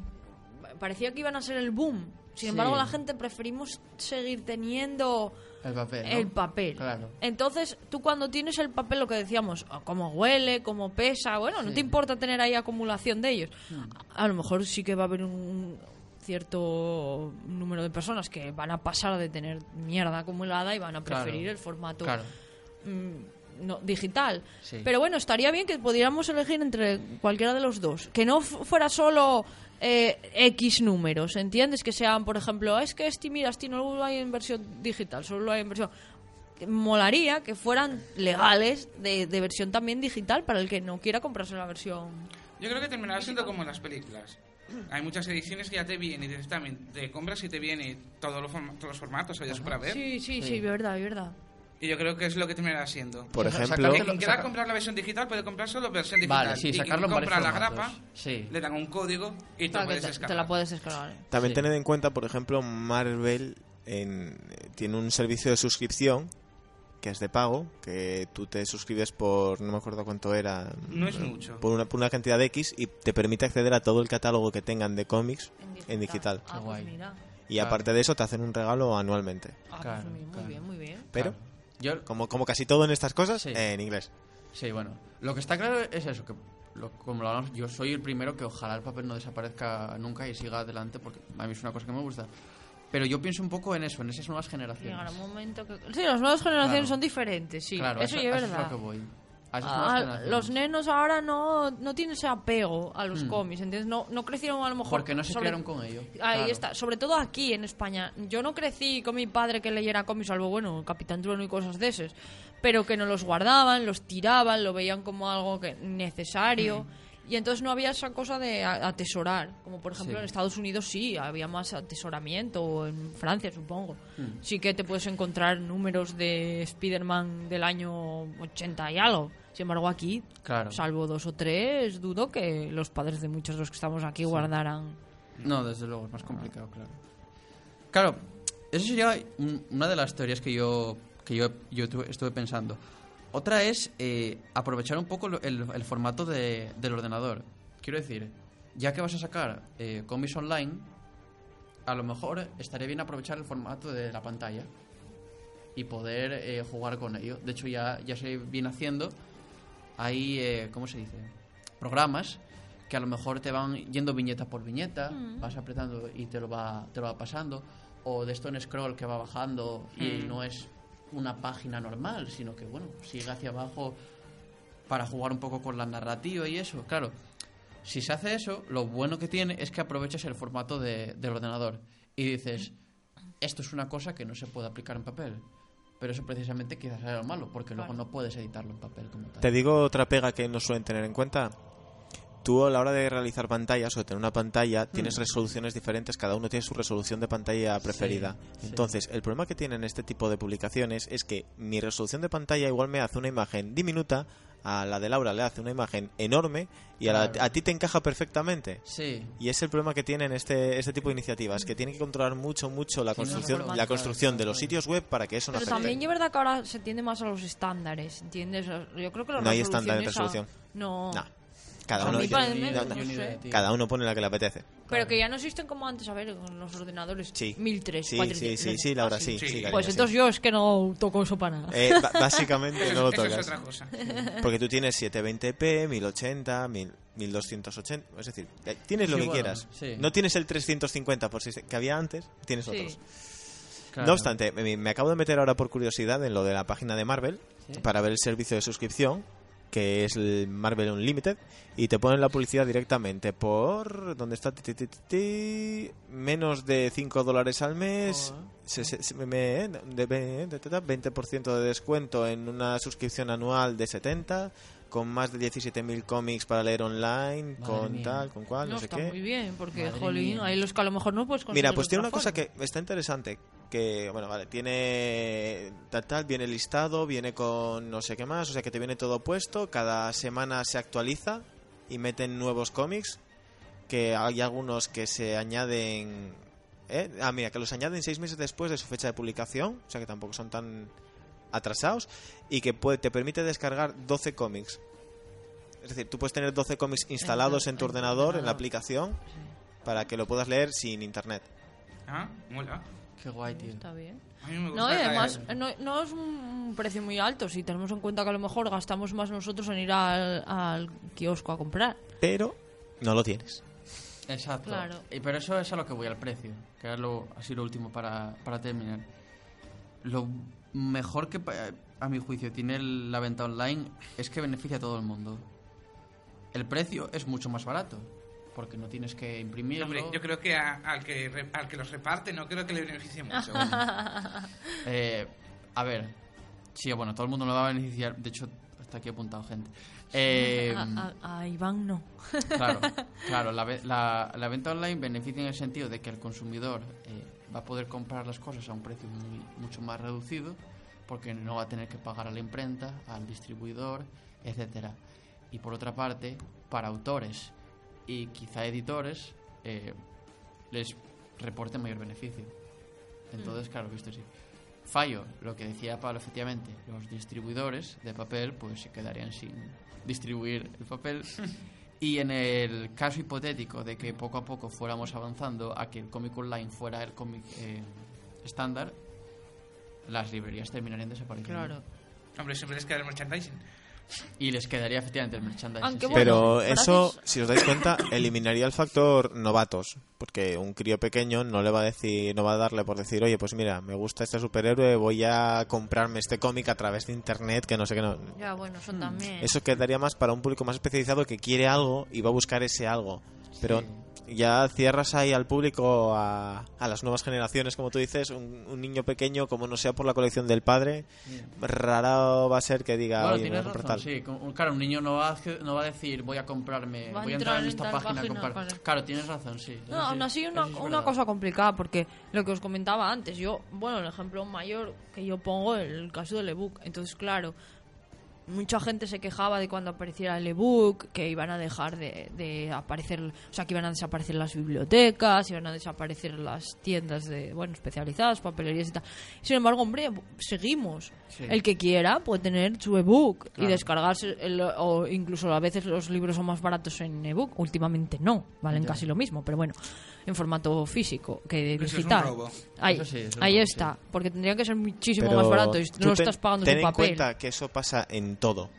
parecía que iban a ser el boom. Sin Sí. embargo, la gente preferimos seguir teniendo El papel. ¿no? el papel. Claro. Entonces, tú cuando tienes el papel, lo que decíamos, ah, cómo huele, cómo pesa, bueno, no te importa tener ahí acumulación de ellos. A, a lo mejor sí que va a haber un cierto número de personas que van a pasar de tener mierda acumulada y van a Claro. preferir el formato Claro. mm, no, digital. Sí. Pero bueno, estaría bien que pudiéramos elegir entre cualquiera de los dos. Que no fu- fuera solo eh, X números, ¿entiendes? Que sean, por ejemplo, es que este, mira, este no lo hay en versión digital, solo lo hay en versión... Molaría que fueran legales de, de versión también digital para el que no quiera comprarse la versión. Yo creo que terminará siendo como en las películas. Hay muchas ediciones que ya te viene directamente. Te compras y te viene todos los, forma- todos los formatos, para ver. Sí, sí, Sí. sí, verdad, verdad. Y yo creo que es lo que terminará siendo. Por ejemplo, quien quiera comprar la versión digital puede comprar solo versión digital. Vale, sí, y quien compra la grapa, Sí. le dan un código y te Claro, puedes te, la puedes descargar. también Sí. tened en cuenta, por ejemplo, Marvel en- tiene un servicio de suscripción que es de pago, que tú te suscribes por, no me acuerdo cuánto era, No es mucho. por una, por una cantidad de X y te permite acceder a todo el catálogo que tengan de cómics en digital. Ah, pues guay. mira. Y Claro. aparte de eso te hacen un regalo anualmente. Ah, pues Claro, muy, muy claro. bien, muy bien. Pero, Claro. Yo, como, como casi todo en estas cosas, Sí. eh, en inglés. Sí, bueno. Lo que está claro es eso, que lo- como lo hablamos, yo soy el primero que ojalá el papel no desaparezca nunca y siga adelante porque a mí es una cosa que me gusta. Pero yo pienso un poco en eso, en esas nuevas generaciones. Llegará un momento que... Sí, las nuevas generaciones Claro. son diferentes, sí. claro, eso es a eso es verdad. lo que voy. Esas Ah, los nenos ahora no, no tienen ese apego a los Hmm. cómics, ¿entiendes? No, no crecieron a lo mejor... Porque no se sobre- criaron con ello. Ahí Claro. está, sobre todo aquí en España. Yo no crecí con mi padre que leyera cómics, salvo, bueno, Capitán Trueno y cosas de esos, pero que no los guardaban, los tiraban, lo veían como algo que necesario. Y entonces no había esa cosa de atesorar, como por ejemplo Sí. en Estados Unidos sí, había más atesoramiento, o en Francia supongo. Hmm. Sí que te puedes encontrar números de Spider-Man del año 80 y algo. Sin embargo, aquí, Claro. salvo dos o tres, dudo que los padres de muchos de los que estamos aquí guardaran. No, desde luego, es más complicado, claro. Claro, eso sería un- una de las teorías que yo, que yo, yo tu- estuve pensando. Otra es eh, aprovechar un poco el, el formato de- del ordenador. Quiero decir, ya que vas a sacar eh, cómics online, a lo mejor estaría bien aprovechar el formato de la pantalla y poder eh, jugar con ello. De hecho, ya, ya se viene haciendo. Hay, eh, ¿cómo se dice? Programas que a lo mejor te van yendo viñeta por viñeta, vas apretando y te lo va, te lo va pasando. O de esto en scroll que va bajando y no es una página normal, sino que, bueno, sigue hacia abajo para jugar un poco con la narrativa y eso. Claro, si se hace eso, lo bueno que tiene es que aprovechas el formato de- del ordenador y dices, esto es una cosa que no se puede aplicar en papel. Pero eso precisamente quizás sea lo malo, porque luego no puedes editarlo en papel como tal. Te digo otra pega que no suelen tener en cuenta. Tú a la hora de realizar pantallas o de tener una pantalla tienes resoluciones diferentes, cada uno tiene su resolución de pantalla preferida. sí. Entonces, el problema que tienen este tipo de publicaciones es que mi resolución de pantalla igual me hace una imagen diminuta, a la de Laura le hace una imagen enorme y a, la- a ti te encaja perfectamente. Sí, Y es el problema que tienen este, este tipo de iniciativas, que tienen que controlar mucho, mucho la Sí, no, construcción, no, no, la no, construcción no, de no, los no. sitios web para que eso no Pero afecte. también es verdad que ahora se tiende más a los estándares, ¿entiendes? Yo creo que las No hay estándar a- resolución. No. No. Cada uno, cada uno pone la que le apetece. Pero que ya no existen como antes, a ver, con los ordenadores. Sí. 1003, Sí, 400. sí, sí, sí, Laura, Ah, sí. Sí. sí, cariño, Pues sí. entonces yo es que no toco eso para nada. Eh, básicamente no lo Eso, eso tocas. es otra cosa. [LAUGHS] Porque tú tienes 720p, 1080, 1000, 1280. Es decir, eh, tienes lo que bueno, quieras. sí. No tienes el 350 por si se- que había antes, tienes Sí. otros. claro. No obstante, me, me acabo de meter ahora por curiosidad en lo de la página de Marvel Sí. para ver el servicio de suscripción, que es el Marvel Unlimited, y te ponen la publicidad directamente por. ¿Dónde está? Ti, ti, ti, ti, ti, menos de 5 dólares al mes. Joder. se- se- se- me- de- de- de- de- 20% de descuento en una suscripción anual de 70 con más de 17.000 cómics para leer online, Madre con mía. tal, con cual, no, no, sé está qué. muy bien, porque, Madre jolín, mía. hay los que a lo mejor no puedes Mira, pues tiene una cosa que está interesante. Que, bueno, vale, tiene tal, tal, viene listado, viene con no sé qué más, o sea que te viene todo puesto. Cada semana se actualiza y meten nuevos cómics. Que hay algunos que se añaden. ¿eh? Ah, mira, que los añaden seis meses después de su fecha de publicación, o sea que tampoco son tan atrasados. Y que puede, te permite descargar 12 cómics. Es decir, tú puedes tener 12 cómics instalados en tu en tu ordenador, en la aplicación, para que lo puedas leer sin internet. Ah, mola. Qué guay, tío. Está bien. No, y además no, no es un precio muy alto si tenemos en cuenta que a lo mejor gastamos más nosotros en ir al, al kiosco a comprar. pero no lo tienes. Exacto. Claro. Y pero eso es a lo que voy, al precio. Que es lo, así lo último para, para terminar. Lo mejor que, pa- a mi juicio, tiene la venta online es que beneficia a todo el mundo. El precio es mucho más barato. Porque no tienes que imprimirlo. Hombre, yo creo que a- al, que re- al que los reparte no creo que le beneficie mucho. [LAUGHS] Eh, a ver. Sí, bueno, todo el mundo lo va a beneficiar. De hecho, está aquí apuntado gente. Eh, a, a- a Iván no. Claro, [LAUGHS] claro la, ve- la- la venta online beneficia en el sentido de que el consumidor eh, va a poder comprar las cosas a un precio muy- mucho más reducido porque no va a tener que pagar a la imprenta, al distribuidor, etcétera. Y por otra parte, para autores y quizá editores, eh, les reporte mayor beneficio. Entonces, claro, visto así. Fallo, lo que decía Pablo, efectivamente, los distribuidores de papel pues se quedarían sin distribuir el papel. [LAUGHS] Y en el caso hipotético de que poco a poco fuéramos avanzando a que el cómic online fuera el cómic eh, estándar, las librerías terminarían desapareciendo. Claro. Hombre, siempre les queda el merchandising. Y les quedaría efectivamente el merchandising. Aunque sí. Pero Bueno, eso, si os dais cuenta, [COUGHS] eliminaría el factor novatos. Porque un crío pequeño no le va a decir, no va a darle por decir, oye, pues mira, me gusta este superhéroe, voy a comprarme este cómic a través de internet, que no sé qué no. Ya, bueno, eso también. Eso quedaría más para un público más especializado que quiere algo y va a buscar ese algo. Pero ya cierras ahí al público, a, a las nuevas generaciones, como tú dices, un, un niño pequeño, como no sea por la colección del padre, raro va a ser que diga, Bueno, tienes razón, tal. sí. Claro, un niño no va, a, no va a decir voy a comprarme, Va voy a entrar entrar en en esta página, a comprar. Claro, tienes razón, sí. No, aún sí, así una, es una cosa complicada, porque lo que os comentaba antes, yo, bueno, el ejemplo mayor que yo pongo, el caso del ebook. Entonces, claro, mucha gente se quejaba de cuando apareciera el ebook, que iban a dejar de, de aparecer, o sea, que iban a desaparecer las bibliotecas, iban a desaparecer las tiendas de, bueno, especializadas, papelerías y tal. Sin embargo, hombre, seguimos. Sí. El que quiera puede tener su ebook y Claro. descargarse, el- o incluso a veces los libros son más baratos en ebook, últimamente no, valen casi lo mismo, pero bueno, en formato físico que Eso es un digital. robo. Ahí, Eso sí, eso es ahí robo, está, porque tendría que ser muchísimo Pero más barato y no lo ten- estás pagando ten tu en papel. cuenta que eso pasa en todo.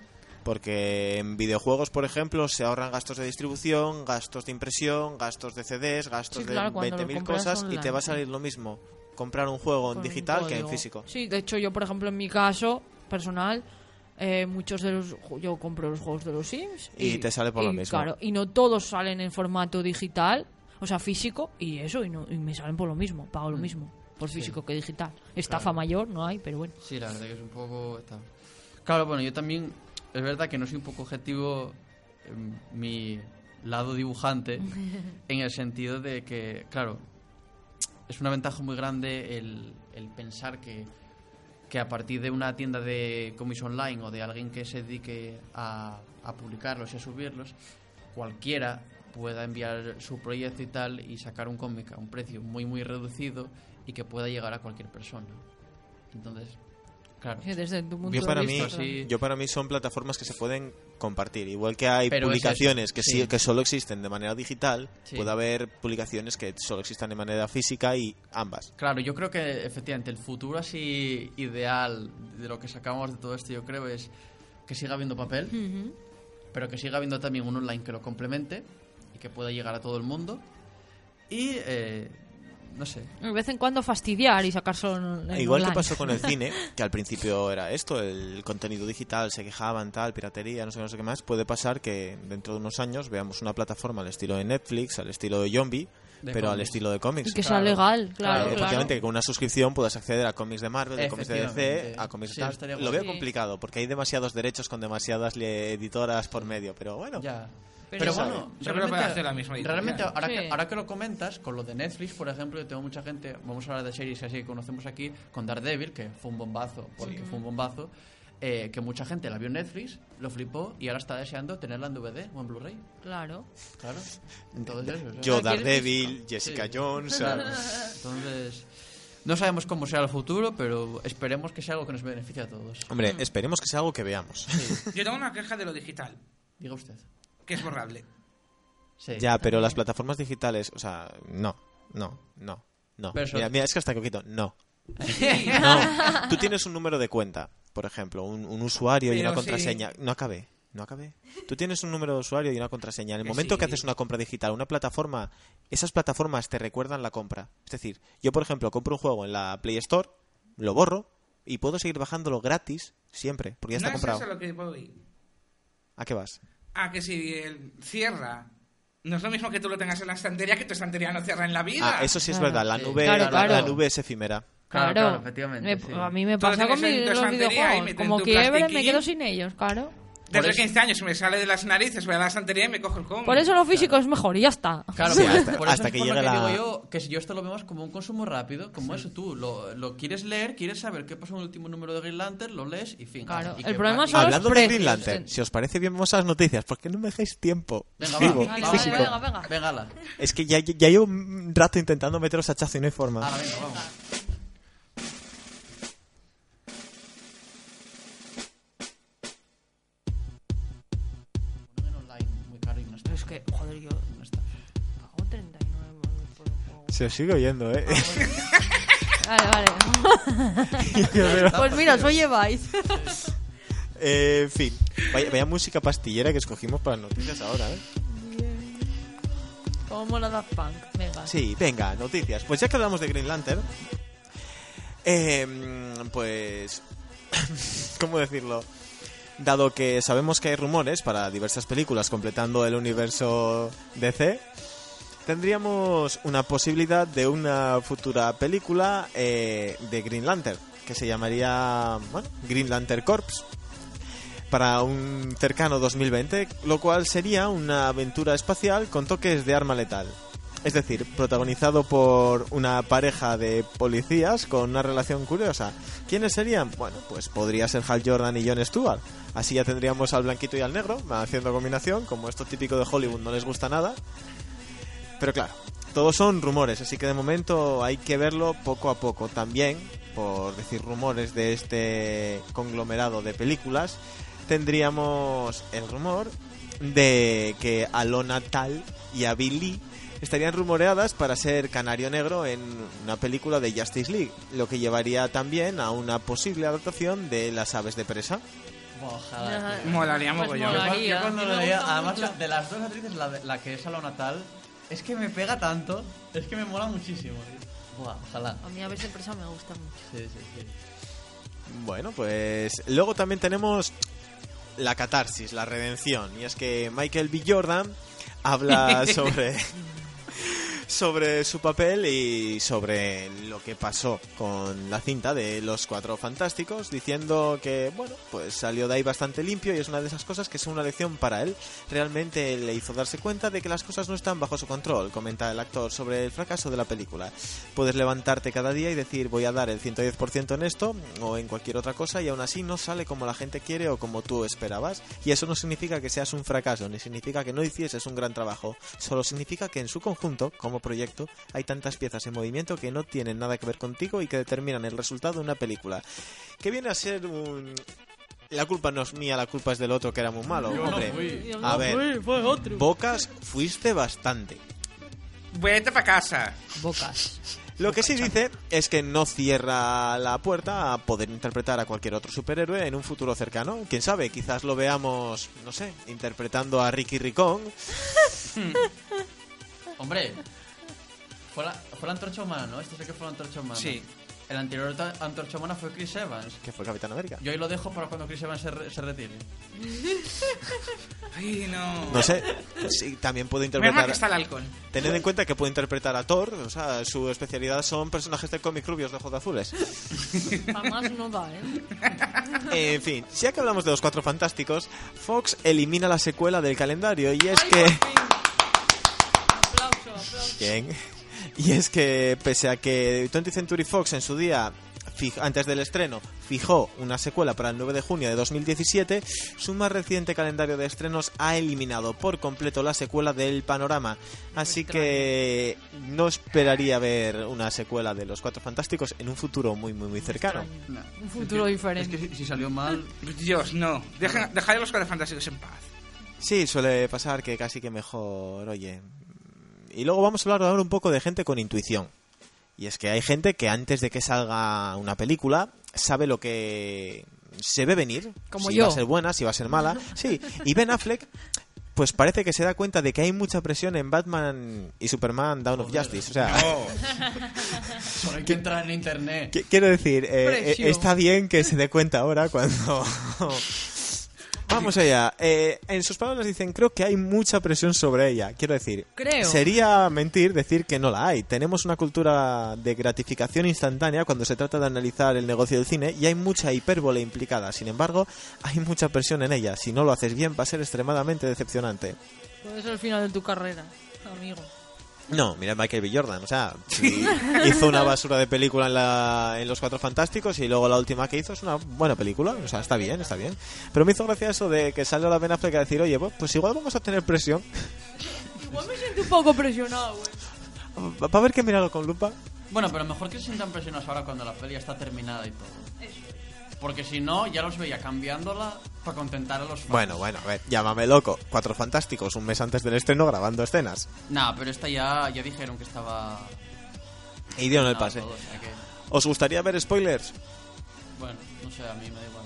Porque en videojuegos, por ejemplo, se ahorran gastos de distribución, gastos de impresión, gastos de CDs, gastos Sí, claro, de cuando lo 20.000 compras cosas y online, te va a sí. salir lo mismo comprar un juego en digital que en físico. Sí, de hecho yo, por ejemplo, en mi caso personal, eh, muchos de los yo compro los juegos de los Sims Y te sale por lo y, mismo. Claro, y no todos salen en formato digital, o sea, físico y eso y, no, y me salen por lo mismo, pago lo Mm. mismo por físico que digital. Estafa Claro. mayor no hay, pero bueno. Sí, la verdad que es un poco... Claro, bueno, yo también... Es verdad que no soy un poco objetivo en mi lado dibujante [LAUGHS] en el sentido de que, claro, es una ventaja muy grande el, el pensar que, que a partir de una tienda de cómics online o de alguien que se dedique a, a publicarlos y a subirlos, cualquiera pueda enviar su proyecto y tal y sacar un cómic a un precio muy muy reducido y que pueda llegar a cualquier persona. Entonces, claro. Sí, Desde tu punto Yo para, de mí, vista, sí. yo para mí son plataformas que se pueden compartir. Igual que hay Pero publicaciones que, sí. sí, que solo existen de manera digital, Sí. puede haber publicaciones que solo existan de manera física y ambas. Claro, yo creo que efectivamente el futuro así ideal de lo que sacamos de todo esto, yo creo, es que siga habiendo papel, pero que siga habiendo también un online que lo complemente que pueda llegar a todo el mundo. Y, eh, no sé, De vez en cuando fastidiar y sacar solo en Igual que online. pasó con el cine, [LAUGHS] que al principio era esto, el contenido digital, se quejaban, tal, piratería, no sé, no sé qué más, puede pasar que dentro de unos años veamos una plataforma al estilo de Netflix, al estilo de Zombie, De pero al cómics. estilo de cómics. Y que sea Claro. legal, Claro, claro, que con una suscripción puedas acceder a cómics de Marvel, de cómics de DC, a cómics Sí, de tal. Lo veo Sí. complicado, porque hay demasiados derechos con demasiadas le- editoras por medio, pero bueno. ya. Pero bueno, Yo creo que puede hacer la misma editorial. realmente ahora, Sí. que, ahora que lo comentas, con lo de Netflix, por ejemplo, yo tengo mucha gente, vamos a hablar de series así que conocemos aquí, con Daredevil, que fue un bombazo, porque fue un bombazo, eh, que mucha gente la vio en Netflix, lo flipó y ahora está deseando tenerla en DVD o en Blu-ray. Claro. Claro. Entonces, eso. Yo, sea, ¿quieres Daredevil, Jessica Sí. Jones. Claro. [LAUGHS] Entonces, no sabemos cómo será el futuro, pero esperemos que sea algo que nos beneficie a todos. Hombre, esperemos que sea algo que veamos. [LAUGHS] Yo tengo una queja de lo digital, Diga usted. Que es borrable. Sí. Ya, pero las plataformas digitales, o sea, no, no, no, no. Pero Mira, mira, es que hasta coquito, no. [LAUGHS] No, tú tienes un número de cuenta, por ejemplo, un, un usuario y una sí. contraseña. No acabé, no acabé. Tú tienes un número de usuario y una contraseña. En el Que momento que haces una compra digital, una plataforma, esas plataformas te recuerdan la compra. Es decir, yo, por ejemplo, compro un juego en la Play Store, lo borro y puedo seguir bajándolo gratis siempre, porque ya no está comprado. es eso lo que voy. ¿A qué vas? Ah, que si él cierra, no es lo mismo que tú lo tengas en la estantería, que tu estantería no cierra en la vida. Ah, eso sí es Claro. verdad. La Sí. nube, Claro, la- claro. la nube es efímera. Claro, Claro, claro, efectivamente, Me- sí. a mí me pasa con mi- los videojuegos. Como quiebre, me quedo sin ellos, claro. Desde Por eso- 15 años me sale de las narices, voy a la estantería y me cojo el cómic. Por eso lo físico es mejor y ya está. Claro, Sí, por- hasta- por eso hasta es que por lo llegue la- digo yo que si yo esto lo vemos como un consumo rápido, como eso tú lo, lo quieres leer, quieres saber qué pasó en el último número de Green Lantern, lo lees y fin. Claro, Y el que- problema son los Hablando de. Green Lantern, si os parece bien, vamos a las noticias. ¿Por qué no me dejáis tiempo? Venga, Vivo, va, Vale, venga, venga. Venga. Es que ya, ya llevo un rato intentando meteros hachazo y no hay forma. Ala, venga, vamos. Que, joder, yo No está. pago 39 euros por el juego. Se os sigue oyendo, ¿eh? [LAUGHS] Vale, vale. [LAUGHS] pues mira, os lleváis. Eh, en fin, vaya, vaya música pastillera que escogimos para las noticias ahora, ¿eh? Como la Daft Punk. Venga. Sí, venga, noticias. Pues ya que hablamos de Green Lantern, eh, pues, [COUGHS] ¿cómo decirlo? Dado que sabemos que hay rumores para diversas películas completando el universo DC, tendríamos una posibilidad de una futura película eh, de Green Lantern, que se llamaría, Green Lantern Corps, para un cercano 2020, lo cual sería una aventura espacial con toques de arma letal. Es decir, protagonizado por una pareja de policías con una relación curiosa. ¿Quiénes serían? Bueno, pues podría ser Hal Jordan y Jon Stewart. Así ya tendríamos al blanquito y al negro haciendo combinación, como esto típico de Hollywood no les gusta nada. Pero claro, todos son rumores, así que de momento hay que verlo poco a poco. También, por decir rumores de este conglomerado de películas, tendríamos el rumor de que Alona Tal y Abby Lee estarían rumoreadas para ser Canario Negro en una película de Justice League, lo que llevaría también a una posible adaptación de Las Aves de Presa. Ojalá. tío. Molaría Pues mogollón. Yo, Molaría. yo cuando lo gusta además la- de las dos actrices, la, de- la que es a lo natal, es que me pega tanto, es que me mola muchísimo. tío. Buah, ojalá. A mí a veces empresa me gusta mucho. Sí, sí, sí. Bueno, pues luego también tenemos la catarsis, la redención. Y es que Michael B. Jordan habla [LAUGHS] sobre, sobre su papel y sobre lo que pasó con la cinta de Los Cuatro Fantásticos, diciendo que, bueno, pues salió de ahí bastante limpio y es una de esas cosas que es una lección para él. Realmente le hizo darse cuenta de que las cosas no están bajo su control, comenta el actor sobre el fracaso de la película. Puedes levantarte cada día y decir voy a dar el 110% en esto o en cualquier otra cosa y aún así no sale como la gente quiere o como tú esperabas. Y eso no significa que seas un fracaso, ni significa que no hicieses un gran trabajo. Solo significa que en su conjunto, como proyecto, hay tantas piezas en movimiento que no tienen nada que ver contigo y que determinan el resultado de una película. Que viene a ser un... La culpa no es mía, la culpa es del otro que era muy malo. Hombre, a ver, fue otro. Bocas fuiste bastante. Vete para casa. Bocas. Lo que sí dice es que no cierra la puerta a poder interpretar a cualquier otro superhéroe en un futuro cercano. Quién sabe, quizás lo veamos, no sé, interpretando a Ricky Ricón. [LAUGHS] Hombre, fue la, fue la antorcha humana, ¿no? Este sé que fue la antorcha humana. Sí. El anterior ta- antorcha humana fue Chris Evans. que fue Capitán América. Yo ahí lo dejo para cuando Chris Evans se, re- se retire. [LAUGHS] Ay, no. No sé, sí, también puede Menos mal interpretar. que está el alcohol. Tened en cuenta que puede interpretar a Thor, o sea, su especialidad son personajes de cómic rubios de ojos azules. [LAUGHS] Jamás no da, ¿eh? [LAUGHS] En fin, ya que hablamos de los cuatro fantásticos, Fox elimina la secuela del calendario y es que. Aplauso, aplauso. Bien. Y es que, pese a que 20th Century Fox en su día, antes del estreno, fijó una secuela para el 9 de junio de 2017, su más reciente calendario de estrenos ha eliminado por completo la secuela del panorama. Así que no esperaría ver una secuela de Los Cuatro Fantásticos en un futuro muy, muy, muy cercano. Un futuro Es que- diferente. Es que si, si salió mal, Dios, no. Deja, dejad a los cuadros fantásticos en paz. Sí, suele pasar que casi que mejor, oye. Y luego vamos a hablar ahora un poco de gente con intuición. Y es que hay gente que antes de que salga una película sabe lo que se ve venir. Como si yo. va a ser buena, si va a ser mala. Sí, y Ben Affleck pues parece que se da cuenta de que hay mucha presión en Batman y Superman Dawn of Justice. O sea, No. [LAUGHS] solo hay que entrar en internet. Qui- Quiero decir, eh, eh, está bien que se dé cuenta ahora cuando... Vamos allá. Eh, en sus palabras dicen, creo que hay mucha presión sobre ella. Quiero decir, Creo. sería mentir decir que no la hay. Tenemos una cultura de gratificación instantánea cuando se trata de analizar el negocio del cine y hay mucha hipérbole implicada. Sin embargo, hay mucha presión en ella. Si no lo haces bien va a ser extremadamente decepcionante. Puede ser el final de tu carrera, amigo. No, mira Michael B. Jordan, o sea, sí, [LAUGHS] hizo una basura de película en, la, en Los Cuatro Fantásticos y luego la última que hizo es una buena película, o sea, está bien, está bien. Pero me hizo gracia eso de que salió la Ben Affleck a decir, oye, pues, pues igual vamos a tener presión, [LAUGHS] Igual me siento un poco presionado, güey. para ver que mirarlo con lupa. Bueno, pero mejor que se sientan presionados ahora cuando la peli está terminada y todo. Porque si no, ya los veía cambiándola para contentar a los fans. Bueno, bueno, a ver, llámame loco, Cuatro Fantásticos, un mes antes del estreno grabando escenas. Nah, pero esta ya, ya dijeron que estaba... Y dieron el pase. todo, o sea que, ¿Os gustaría ver spoilers? bueno, no sé, a mí me da igual.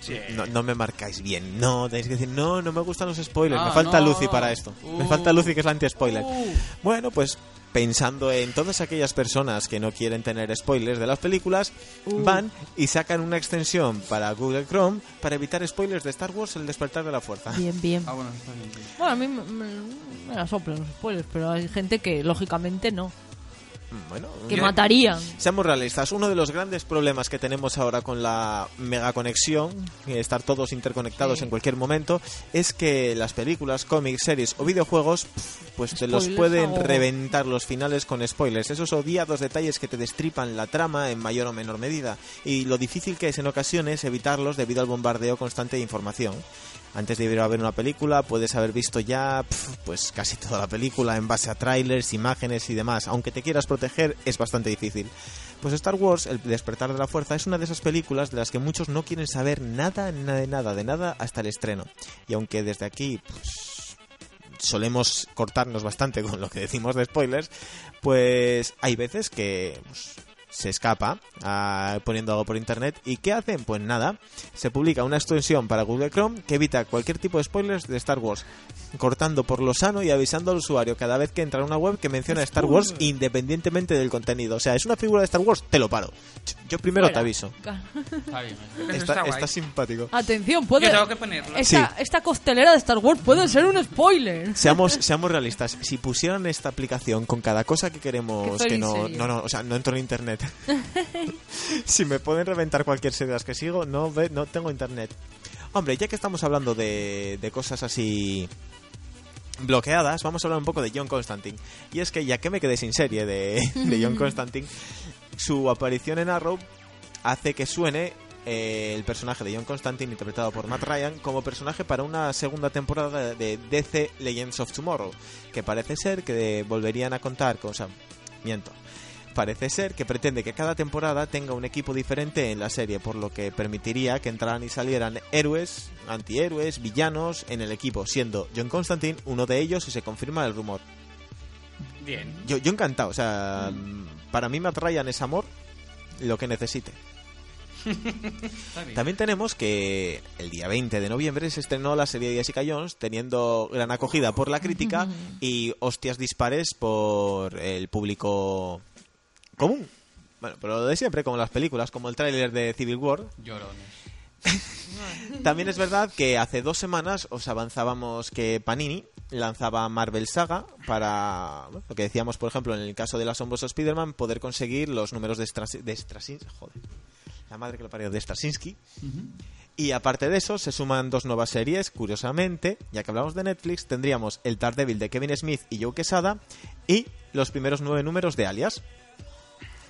Sí. No, no me marcáis bien, no, tenéis que decir, no, no me gustan los spoilers, Ah, me falta no. Lucy para esto. Me Uh. falta Lucy que es la anti-spoiler. Uh. Bueno, pues pensando en todas aquellas personas que no quieren tener spoilers de las películas, Uh. van y sacan una extensión para Google Chrome para evitar spoilers de Star Wars El despertar de la fuerza. Bien, bien. Ah, bueno, está bien. sí. Bueno, a mí me, me- me la soplan los spoilers, pero hay gente que lógicamente no. Bueno, Que matarían. Seamos realistas, uno de los grandes problemas que tenemos ahora con la megaconexión, estar todos interconectados Sí. en cualquier momento, es que las películas, cómics, series o videojuegos pues te los pueden reventar los finales con spoilers. Esos odiados detalles que te destripan la trama en mayor o menor medida. Y lo difícil que es en ocasiones evitarlos debido al bombardeo constante de información. Antes de ir a ver una película puedes haber visto ya pues casi toda la película en base a trailers, imágenes y demás. Aunque te quieras proteger es bastante difícil. Pues Star Wars, El despertar de la fuerza, es una de esas películas de las que muchos no quieren saber nada, nada, de nada, de nada hasta el estreno. Y aunque desde aquí pues, solemos cortarnos bastante con lo que decimos de spoilers, pues hay veces que pues, se escapa ah, poniendo algo por internet. ¿Y qué hacen? Pues nada, se publica una extensión para Google Chrome que evita cualquier tipo de spoilers de Star Wars, cortando por lo sano y avisando al usuario cada vez que entra a una web que menciona Star Wars independientemente del contenido. O sea, es una figura de Star Wars, te lo paro. Yo primero te aviso. Está bien. Eso Está, está guay. está simpático. Atención, puede. Yo tengo que ponerlo. Esta, Sí. esta costelera de Star Wars puede ser un spoiler. Seamos, seamos realistas. Si pusieran esta aplicación con cada cosa que queremos, que no, no, no, o sea, no entro en internet. [LAUGHS] si me pueden reventar cualquier serie de las que sigo, no, ve, no tengo internet. Hombre, ya que estamos hablando de, de cosas así bloqueadas, vamos a hablar un poco de John Constantine. Y es que ya que me quedé sin serie de, [LAUGHS] de John Constantine, su aparición en Arrow hace que suene eh, el personaje de John Constantine, interpretado por Matt Ryan, como personaje para una segunda temporada de DC Legends of Tomorrow, que parece ser que volverían a contar con... O sea, miento. Parece ser que pretende que cada temporada tenga un equipo diferente en la serie, por lo que permitiría que entraran y salieran héroes, antihéroes, villanos en el equipo, siendo John Constantine uno de ellos si se confirma el rumor. Bien. Yo, yo encantado, o sea, para mí Matt Ryan es amor, lo que necesite. También tenemos que el día 20 de noviembre se estrenó la serie de Jessica Jones, teniendo gran acogida por la crítica [LAUGHS] y hostias dispares por el público común. Bueno, pero lo de siempre, como las películas, como el tráiler de Civil War. Llorones. También es verdad que hace dos semanas os avanzábamos que Panini lanzaba Marvel Saga para, bueno, lo que decíamos, por ejemplo, en el caso del asombroso Spider-Man, poder conseguir los números de, Stras de Straczynski. Joder, la madre que lo parió, de Straczynski. Y aparte de eso, se suman dos nuevas series, curiosamente, ya que hablamos de Netflix, tendríamos el Daredevil de Kevin Smith y Joe Quesada y los primeros nueve números de Alias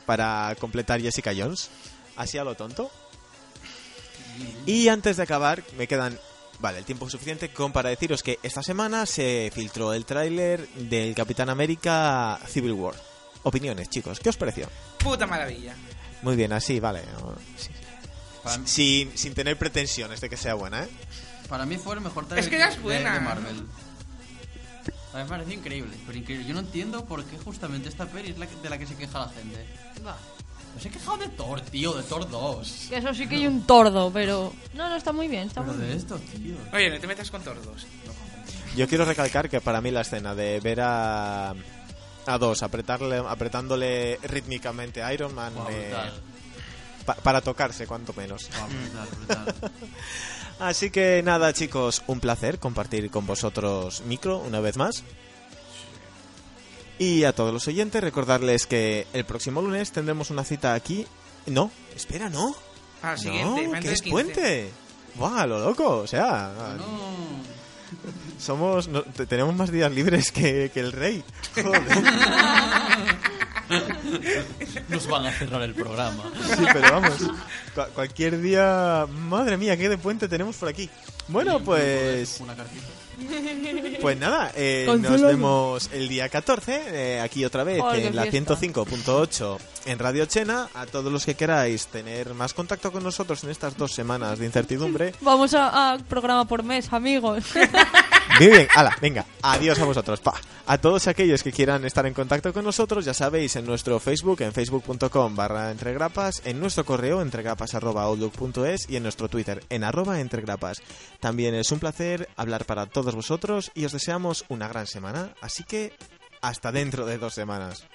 para completar Jessica Jones. Así a lo tonto. Y antes de acabar, me quedan, vale, el tiempo suficiente como para deciros que esta semana se filtró el tráiler del Capitán América Civil War. Opiniones, chicos, ¿qué os pareció? Puta maravilla. Muy bien, así, vale. Sí. Sin, sin tener pretensiones de que sea buena, ¿eh? para mí fue el mejor trailer Es que ya es de- buena. de Marvel. A mí me pareció increíble, pero increíble. Yo no entiendo por qué justamente esta peli es la que- de la que se queja la gente. Va. No se he quejado de Thor, tío, de Thor 2. Que eso sí que hay un tordo, pero. No, no, está muy bien, está Pero muy de bien. esto, tío. Oye, no te metas con tordos. Yo quiero recalcar que para mí la escena de ver a, a dos apretarle, apretándole rítmicamente a Iron Man Guau, eh, brutal. pa- para tocarse, cuanto menos. Guau, brutal, brutal. [LAUGHS] Así que nada, chicos, un placer compartir con vosotros micro una vez más. Y a todos los oyentes, recordarles que el próximo lunes tendremos una cita aquí. No, espera, no. Al siguiente, no, que es 15. puente. ¡Buah, lo loco! O sea, No. somos no- te- tenemos más días libres que, que el rey. [LAUGHS] Joder. [LAUGHS] Nos van a cerrar el programa. Sí, pero vamos, cua- cualquier día... Madre mía, qué de puente tenemos por aquí. Bueno, pues... Una cartita. Pues nada, eh, nos vemos el día 14, eh, aquí otra vez en la fiesta. 105.8 en Radio Chena. A todos los que queráis tener más contacto con nosotros en estas dos semanas de incertidumbre, Vamos a, a programa por mes, amigos. [LAUGHS] Muy bien, ala, venga, adiós a vosotros. Pa. A todos aquellos que quieran estar en contacto con nosotros, ya sabéis, en nuestro Facebook, en facebook.com barra entregrapas, en nuestro correo entregrapas.outlook.es y en nuestro Twitter, en arroba entregrapas. También es un placer hablar para todos vosotros y os deseamos una gran semana, así que hasta dentro de dos semanas.